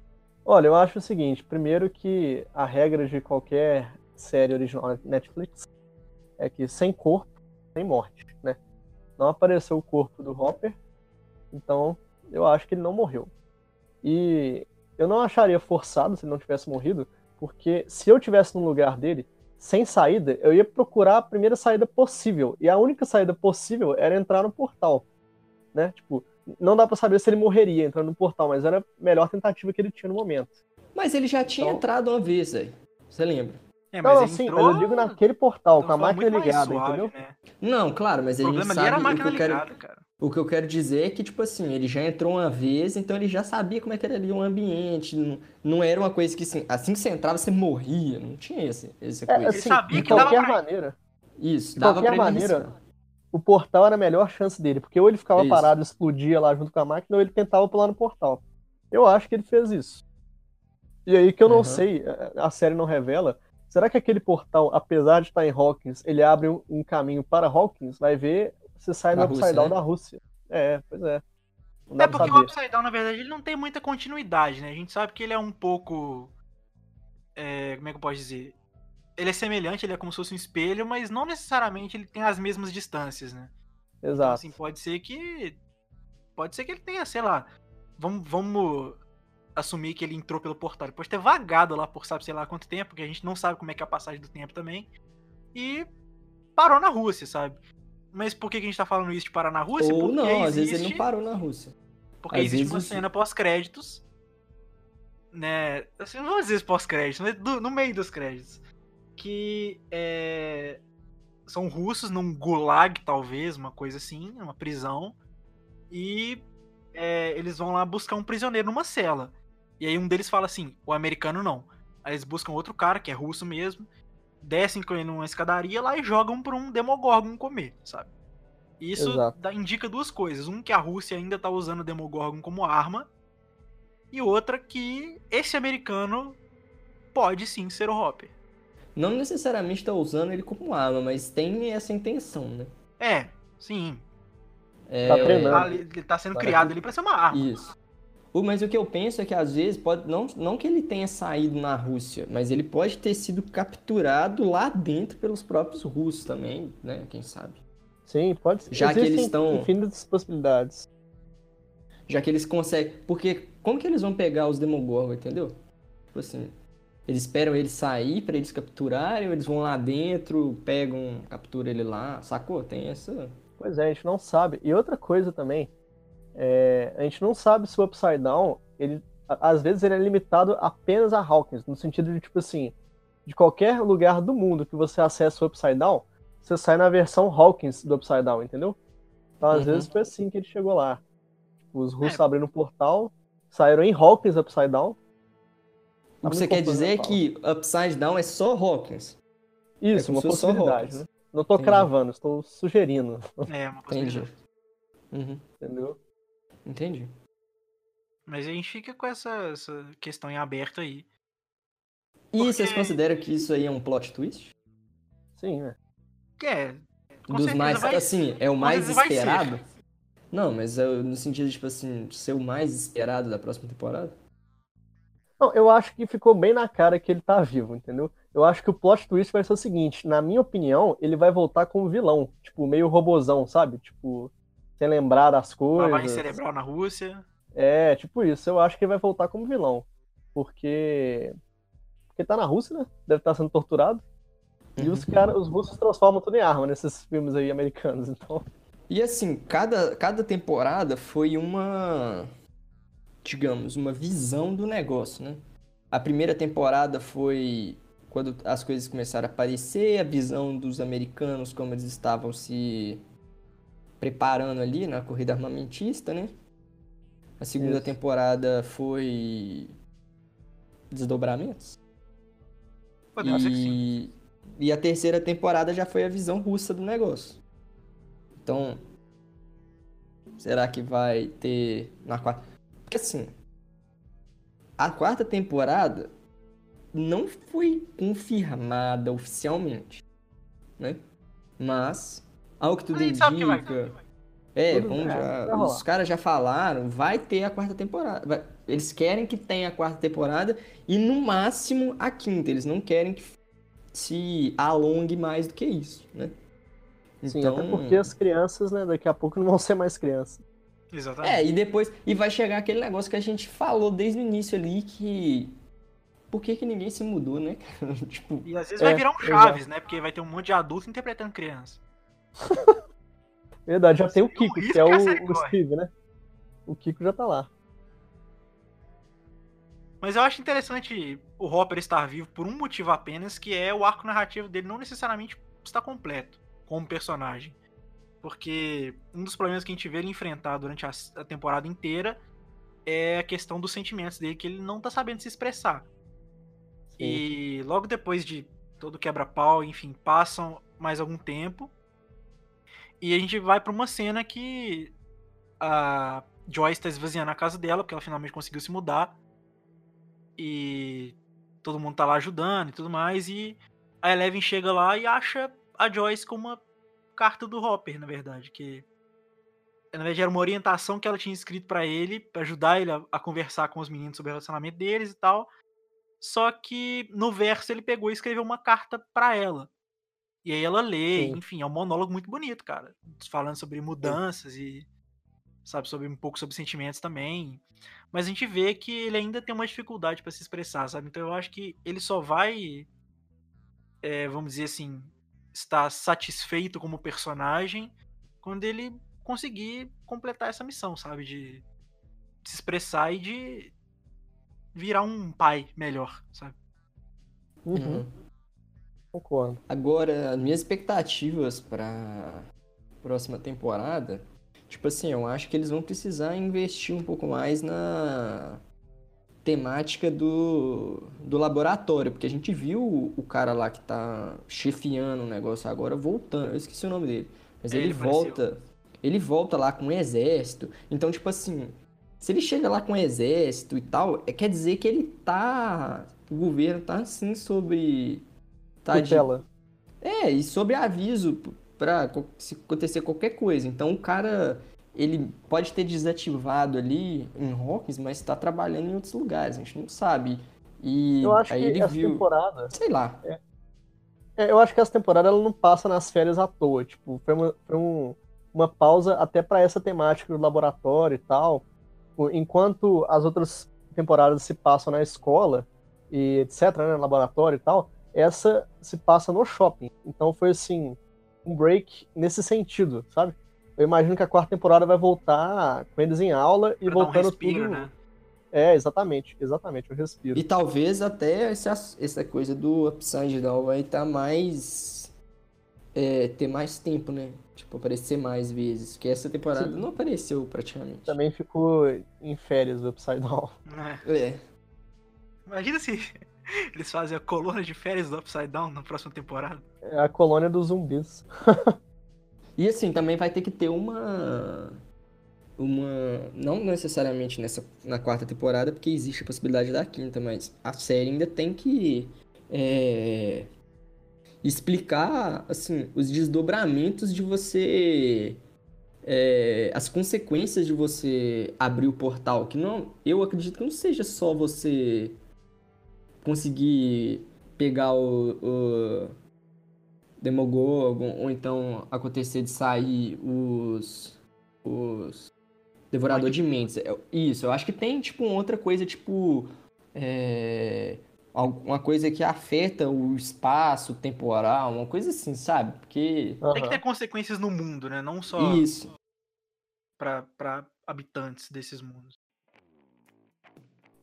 Olha, eu acho o seguinte: primeiro que a regra de qualquer série original na Netflix é que sem corpo, sem morte, né? Não apareceu o corpo do Hopper, então eu acho que ele não morreu. E eu não acharia forçado se ele não tivesse morrido, porque se eu tivesse no lugar dele, sem saída, eu ia procurar a primeira saída possível. E a única saída possível era entrar no portal, né? Tipo, não dá pra saber se ele morreria entrando no portal, mas era a melhor tentativa que ele tinha no momento. Mas ele já tinha Então- entrado uma vez, velho. Você lembra? É, Não, não, ele sim, entrou mas eu digo naquele portal, de com a máquina ligada, suave, entendeu? né? Não, claro, mas O a gente problema ali era a sabe o que, máquina eu quero, ligada, cara. O que eu quero dizer é que, tipo assim, ele já entrou uma vez, então ele já sabia como é que era ali o ambiente. Não, não era uma coisa que, assim, assim que você entrava, você morria. Não tinha esse, essa É, coisa. assim, sabia de que qualquer pra- maneira, Isso, de dava qualquer pra ele maneira, arriscar. o portal era a melhor chance dele, porque ou ele ficava Isso. parado e explodia lá junto com a máquina, ou ele tentava pular no portal. Eu acho que ele fez isso. E aí que eu não Uhum. sei, a- a série não revela, será que aquele portal, apesar de estar em Hawkins, ele abre um, um caminho para Hawkins? Vai ver se sai no Upside Rússia, Down né? da Rússia. É, pois é. É porque o saber. Upside Down, na verdade, ele não tem muita continuidade, né? A gente sabe que ele é um pouco. é, como é que eu posso dizer? Ele é semelhante, ele é como se fosse um espelho, mas não necessariamente ele tem as mesmas distâncias, né? Então, Exato. assim, pode ser que. Pode ser que ele tenha, sei lá. Vamos, vamos assumir que ele entrou pelo portal. Ele pode ter vagado lá por sabe sei lá quanto tempo, porque a gente não sabe como é que é a passagem do tempo também. E parou na Rússia, sabe? Mas por que, a gente tá falando isso de parar na Rússia? Ou porque não, às vezes ele existe- não parou na Rússia. Porque Às existe uma vezes- cena pós-créditos né? Assim, não vou dizer pós-créditos, no meio dos créditos. Que é, são russos num gulag, talvez, uma coisa assim, uma prisão. E é, eles vão lá buscar um prisioneiro numa cela. E aí um deles fala assim, o americano não. Aí eles buscam outro cara, que é russo mesmo, descem com ele numa escadaria lá e jogam pra um Demogorgon comer, sabe? Isso dá- indica duas coisas. Um, que a Rússia ainda tá usando o Demogorgon como arma. E outra, que esse americano pode sim ser o Hopper. Não necessariamente tá usando ele como arma, mas tem essa intenção, né? É, sim. É, Tá treinando. Tá Ele tá sendo Para criado ali pra ser uma arma. Isso. Mas o que eu penso é que às vezes pode. Não, não que ele tenha saído na Rússia, mas ele pode ter sido capturado lá dentro pelos próprios russos também, né? Quem sabe? Sim, pode ser. Já que Existem eles estão- infinitas possibilidades. Já que eles conseguem. Porque como que eles vão pegar os Demogorgon, entendeu? Tipo assim. Eles esperam ele sair pra eles capturarem, ou eles vão lá dentro, pegam, capturam ele lá, sacou? Tem essa. Pois é, a gente não sabe. E outra coisa também, é, a gente não sabe se o Upside Down, ele, às vezes ele é limitado apenas a Hawkins, no sentido de, tipo assim, de qualquer lugar do mundo que você acessa o Upside Down, você sai na versão Hawkins do Upside Down, entendeu? Então, às Uhum. vezes foi assim que ele chegou lá. Os russos É. abriram um portal, saíram em Hawkins Upside Down. O Tá que você quer dizer é que Upside Down é só Hawkins. Isso, como uma possibilidade, né? Não tô Entendi. cravando, estou sugerindo, É, uma Entendi. possibilidade. Uhum. entendeu? Entendi. Mas a gente fica com essa, essa questão em aberto aí. E Porque- vocês consideram que isso aí é um plot twist? Sim, né? Que é. Com Dos mais. vai- assim, é o mais esperado? Não, mas é no sentido de, tipo assim, ser o mais esperado da próxima temporada? Não, eu acho que ficou bem na cara que ele tá vivo, entendeu? Eu acho que o plot twist vai ser o seguinte, na minha opinião, ele vai voltar como vilão, tipo, meio robozão, sabe? Tipo, sem lembrar das Lavagem coisas. cerebral na Rússia. É, tipo isso, eu acho que ele vai voltar como vilão. Porque. Porque tá na Rússia, né? Deve estar sendo torturado. E Uhum. os caras, os russos transformam tudo em arma nesses filmes aí americanos, então. E assim, cada, cada temporada foi uma. Digamos, uma visão do negócio, né? A primeira temporada foi quando as coisas começaram a aparecer, a visão dos americanos, como eles estavam se preparando ali na corrida armamentista, né? A segunda Isso. temporada foi desdobramentos. Podemos dizer que sim. E, e a terceira temporada já foi a visão russa do negócio. Então, será que vai ter na quarta? Porque assim, a quarta temporada não foi confirmada oficialmente, né? Mas, ao que tudo A gente sabe que vai indica, é, vamos já, vai os caras já falaram, vai ter a quarta temporada. vai- eles querem que tenha a quarta temporada e no máximo a quinta. Eles não querem que se alongue mais do que isso, né? Sim, até porque as crianças, né, daqui a pouco não vão ser mais crianças. Exatamente. É, e depois. E vai chegar aquele negócio que a gente falou desde o início ali que. Por que, que ninguém se mudou, né? cara? tipo, E às vezes É, vai virar um Chaves, né? Porque vai ter um monte de adulto interpretando criança. Verdade, já tem o Kiko, que é o, o. Steve, né? O Kiko já tá lá. Mas eu acho interessante o Hopper estar vivo por um motivo apenas, que é o arco narrativo dele não necessariamente está completo como personagem. Porque um dos problemas que a gente vê ele enfrentar durante a, temporada inteira é a questão dos sentimentos dele, que ele não tá sabendo se expressar. E logo depois de todo quebra-pau, enfim, passam mais algum tempo. E a gente vai pra uma cena que a Joyce tá esvaziando a casa dela, porque ela finalmente conseguiu se mudar. E todo mundo tá lá ajudando e tudo mais. E a Eleven chega lá e acha a Joyce com uma carta do Hopper, na verdade. Que na verdade era uma orientação que ela tinha escrito pra ele, pra ajudar ele a, a conversar com os meninos sobre o relacionamento deles e tal. Só que no verso ele pegou e escreveu uma carta pra ela. E aí ela lê, Sim. enfim, é um monólogo muito bonito, cara. Falando sobre mudanças e, sabe, sobre um pouco sobre sentimentos também. Mas a gente vê que ele ainda tem uma dificuldade pra se expressar, sabe? Então eu acho que ele só vai, é, vamos dizer assim, estar satisfeito como personagem quando ele conseguir completar essa missão, sabe? De se expressar e de virar um pai melhor, sabe? Uhum, Uhum. Concordo. Agora, as minhas expectativas pra próxima temporada, tipo assim, eu acho que eles vão precisar investir um pouco mais na temática do, do laboratório, porque a gente viu o, cara lá que tá chefiando o negócio agora voltando, eu esqueci o nome dele, mas ele, Ele apareceu. volta, ele volta lá com o exército, então tipo assim, se ele chega lá com o exército e tal, é, quer dizer que ele tá, o governo tá assim sobre, tá de, Tutela. é, e sobre aviso p- pra co- se acontecer qualquer coisa. Então o cara, ele pode ter desativado ali em Hawkins, mas tá trabalhando em outros lugares, a gente não sabe. E Eu acho aí que ele essa viu, temporada. sei lá. É, eu acho que essa temporada ela não passa nas férias à toa. Tipo, foi uma, foi um- uma pausa até pra essa temática do laboratório e tal. Enquanto as outras temporadas se passam na escola e etc, né, no laboratório e tal, essa se passa no shopping. Então foi assim, um break nesse sentido, sabe? Eu imagino que a quarta temporada vai voltar com eles em aula e Pra dar um voltando respiro, tudo. né? É, exatamente, exatamente, o respiro. E talvez até essa, essa coisa do Upside Down vai estar mais. é, ter mais tempo, né? Tipo, aparecer mais vezes. Porque essa temporada Sim. não apareceu praticamente. Também ficou em férias do Upside Down. É. É. Imagina se eles fazem a coluna de férias do Upside Down na próxima temporada. É a colônia dos zumbis. E assim, também vai ter que ter uma. Uma. Não necessariamente nessa, na quarta temporada, porque existe a possibilidade da quinta, mas a série ainda tem que. é, explicar, assim, os desdobramentos de você. é, as consequências de você abrir o portal. Que não. Eu acredito que não seja só você conseguir pegar o- o Demogorgon, ou então acontecer de sair os. os. Devorador de Mentes. É, Isso, eu acho que tem, tipo, outra coisa, tipo. É, alguma coisa que afeta o espaço temporal, uma coisa assim, sabe? Porque. Tem que ter consequências no mundo, né? Não só Isso. pra, pra habitantes desses mundos.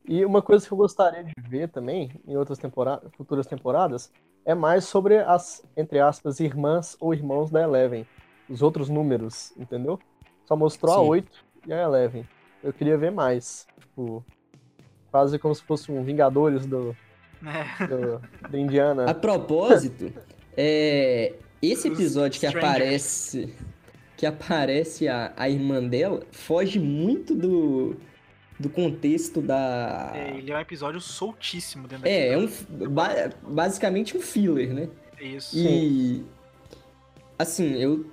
E uma coisa que eu gostaria de ver também em outras temporadas, futuras temporadas, é mais sobre as, entre aspas, irmãs ou irmãos da Eleven. Os outros números, entendeu? Só mostrou a Sim. 8 e a Eleven. Eu queria ver mais. Tipo, quase como se fosse um Vingadores do, É. do, da Indiana. A propósito, é, esse episódio que aparece. Que aparece a, a irmã dela foge muito do, do contexto da. É, ele é um episódio soltíssimo dentro da É, é um, ba- basicamente um filler, né? Isso. E. Assim, eu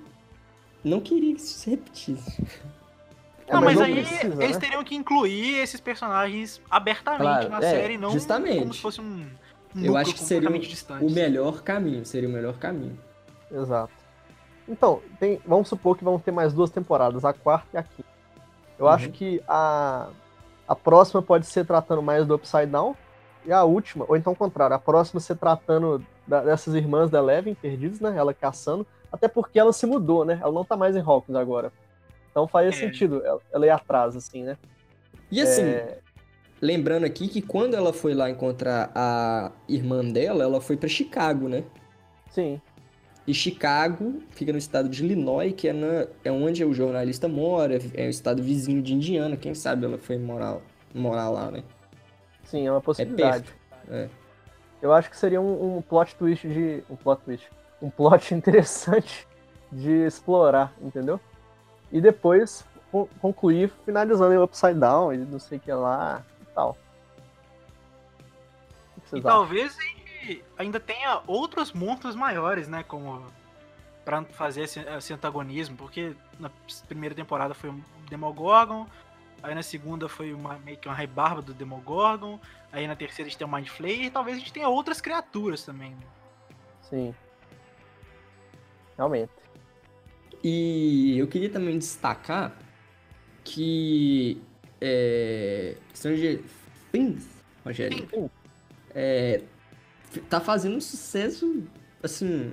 não queria que isso se repetisse. Não, mas mas, não aí precisa, eles né? teriam que incluir esses personagens abertamente Claro, na é, série, não justamente. como se fosse um, Eu acho que seria o, distante. o melhor caminho. Seria o melhor caminho. Exato. Então, tem, vamos supor que vão ter mais duas temporadas, a quarta e a quinta. Eu acho Uhum. que a, a próxima pode ser tratando mais do Upside Down, e a última, ou então o contrário, a próxima ser tratando da- dessas irmãs da Eleven perdidas, né? Ela caçando, até porque ela se mudou, né? Ela não tá mais em Hawkins agora. Então faria É. sentido ela, ela ir atrás, assim, né? E assim, É, lembrando aqui que quando ela foi lá encontrar a irmã dela, ela foi pra Chicago, né? sim, E Chicago fica no estado de Illinois, que é, na- é onde o jornalista mora, é o estado vizinho de Indiana. Quem sabe ela foi morar, morar lá, né? sim, é uma possibilidade. é. Eu acho que seria um, um plot twist de. Um plot twist. Um plot interessante de explorar, entendeu? E depois con- concluir finalizando em Upside Down e não sei o que lá e tal. O que E vocês acham? Ainda tenha outros monstros maiores, né? Como pra fazer esse, esse antagonismo, porque na primeira temporada foi um Demogorgon, aí na segunda foi uma, meio que uma rebarba do Demogorgon, aí na terceira a gente tem o Mind Flayer, e talvez a gente tenha outras criaturas também. né? Sim. Realmente. E eu queria também destacar que é, Stranger Things, Rogério, é, tá fazendo um sucesso, assim,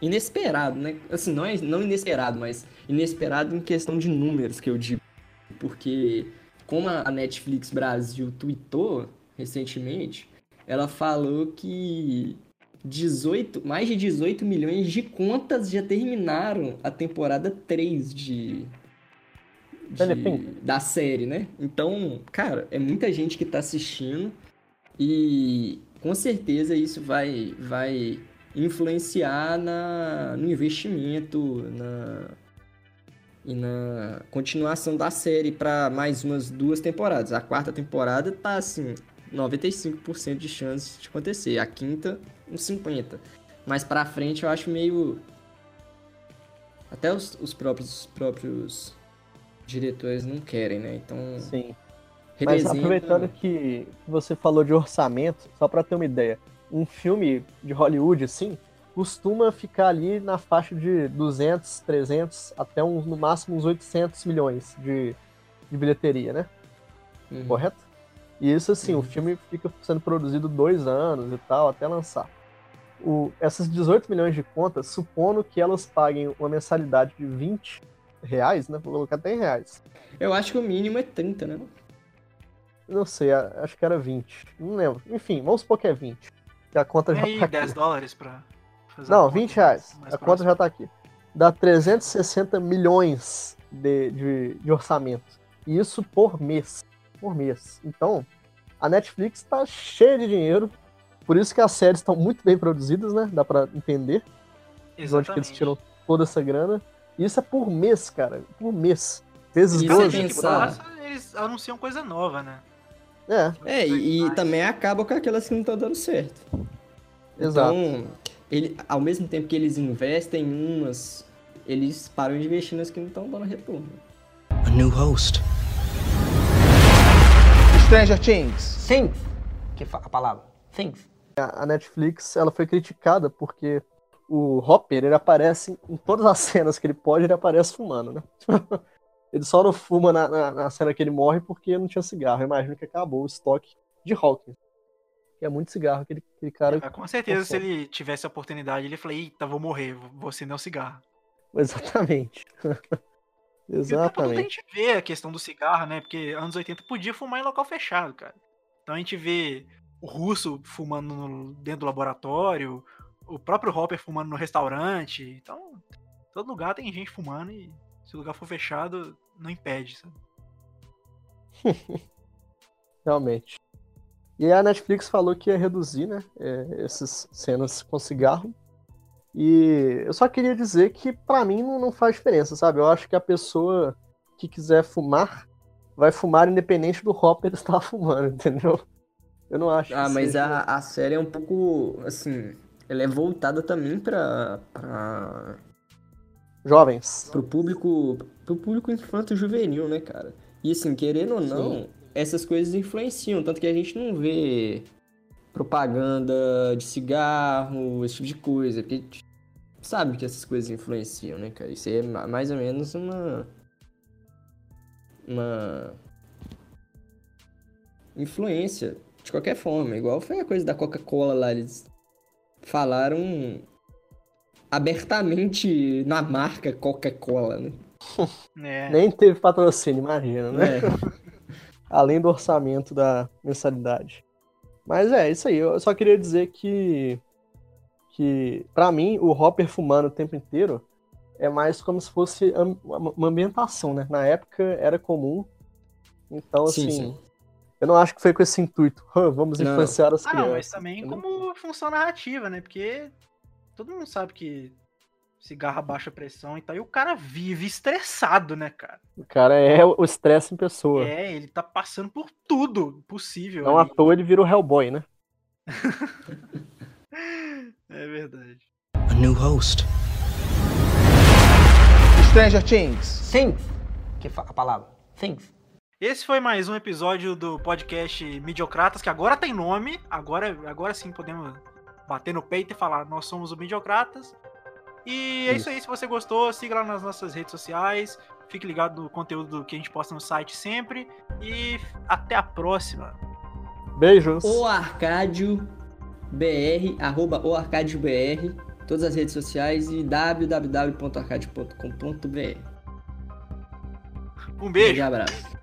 inesperado, né? Assim, não, é, não inesperado, mas inesperado em questão de números, que eu digo. Porque, como a Netflix Brasil tweetou, recentemente, ela falou que 18, mais de 18 milhões de contas já terminaram a temporada 3 de, de da série, né? Então, cara, é muita gente que tá assistindo e com certeza isso vai vai influenciar na, no investimento, na e na continuação da série para mais umas duas temporadas. A quarta temporada tá assim, 95% de chance de acontecer. A quinta, uns 50. Mas para frente eu acho meio até os, os próprios os próprios diretores não querem, né? Então, Sim. Mas aproveitando que você falou de orçamento, só para ter uma ideia, um filme de Hollywood assim, costuma ficar ali na faixa de 200, 300, até no máximo uns 800 milhões de, de bilheteria, né? Uhum. Correto? E isso, assim, uhum. o filme fica sendo produzido dois anos e tal, até lançar. O, essas 18 milhões de contas, supondo que elas paguem uma mensalidade de 20 reais, né? Vou colocar até em reais. Eu acho que o mínimo é 30, né? Não sei, acho que era 20. Não lembro. Enfim, vamos supor que é 20. Que a conta já aí, tá 10 dólares pra Fazer Não, 20 reais. A próximo. conta já tá aqui. Dá 360 milhões de, de, de orçamento. E isso por mês. Por mês. Então, a Netflix tá cheia de dinheiro. Por isso que as séries estão muito bem produzidas, né? Dá pra entender. Exatamente. Onde eles tiram toda essa grana. E isso é por mês, cara. Por mês. Vezes e 12. Pensar... Eles anunciam coisa nova, né? É. É, e, e também acaba com aquelas que não estão dando certo. Exato. Então, ele, ao mesmo tempo que eles investem em umas, eles param de investir nas que não estão dando retorno. A new host. Stranger Things. Things. Que a palavra. Things. A Netflix, ela foi criticada porque o Hopper, ele aparece em todas as cenas que ele pode, ele aparece fumando, né? ele só não fuma na, na, na, cena que ele morre porque não tinha cigarro. Eu imagino que acabou o estoque de Hawkins que é muito cigarro, aquele, aquele cara. É, com certeza, se ele tivesse a oportunidade, ele falou, eita, vou morrer, vou acender um cigarro. Exatamente. Exatamente. a gente vê a questão do cigarro, né? Porque anos 80 podia fumar em local fechado, cara. Então a gente vê o russo fumando no, dentro do laboratório, o próprio Hopper fumando no restaurante. Então, todo lugar tem gente fumando e se o lugar for fechado, não impede, sabe? Realmente. E a Netflix falou que ia reduzir, né, é, essas cenas com cigarro. E eu só queria dizer que para mim não, não, faz diferença, sabe? Eu acho que a pessoa que quiser fumar vai fumar independente do Hopper estar fumando, entendeu? Eu não acho. Ah, mas seja... a, a série é um pouco assim, ela é voltada também para para jovens, pro público, pro público infanto juvenil, né, cara? E assim, querendo ou não, Sim essas coisas influenciam, tanto que a gente não vê propaganda de cigarro, esse tipo de coisa, porque sabe que essas coisas influenciam, né, cara? Isso é mais ou menos uma uma influência de qualquer forma, igual foi a coisa da Coca-Cola lá, eles falaram abertamente na marca Coca-Cola, né? É. Nem teve patrocínio, imagina, né? É além do orçamento da mensalidade. Mas é, isso aí. Eu só queria dizer que, que para mim, o Hopper fumando o tempo inteiro é mais como se fosse uma ambientação, né? Na época era comum. Então, sim, assim, sim. eu não acho que foi com esse intuito. vamos não. influenciar as crianças. Ah, não, mas também como função narrativa, né? Porque todo mundo sabe que cigarro baixa pressão e tal. E o cara vive estressado, né, cara? O cara é o estresse em pessoa. É, ele tá passando por tudo possível. Não ali. à toa ele vira o Hellboy, né? é verdade. A new host. Stranger Things. Things. Que a palavra. Things. Esse foi mais um episódio do podcast Midiocratas, que agora tem nome. Agora, agora sim podemos bater no peito e falar: nós somos o Midiocratas. E é isso. isso aí, se você gostou, siga lá nas nossas redes sociais. Fique ligado no conteúdo que a gente posta no site sempre. E até a próxima. Beijos. O Arcádio BR, arroba o Arcádio BR, todas as redes sociais e www.arcadio.com.br. Um beijo. Um abraço.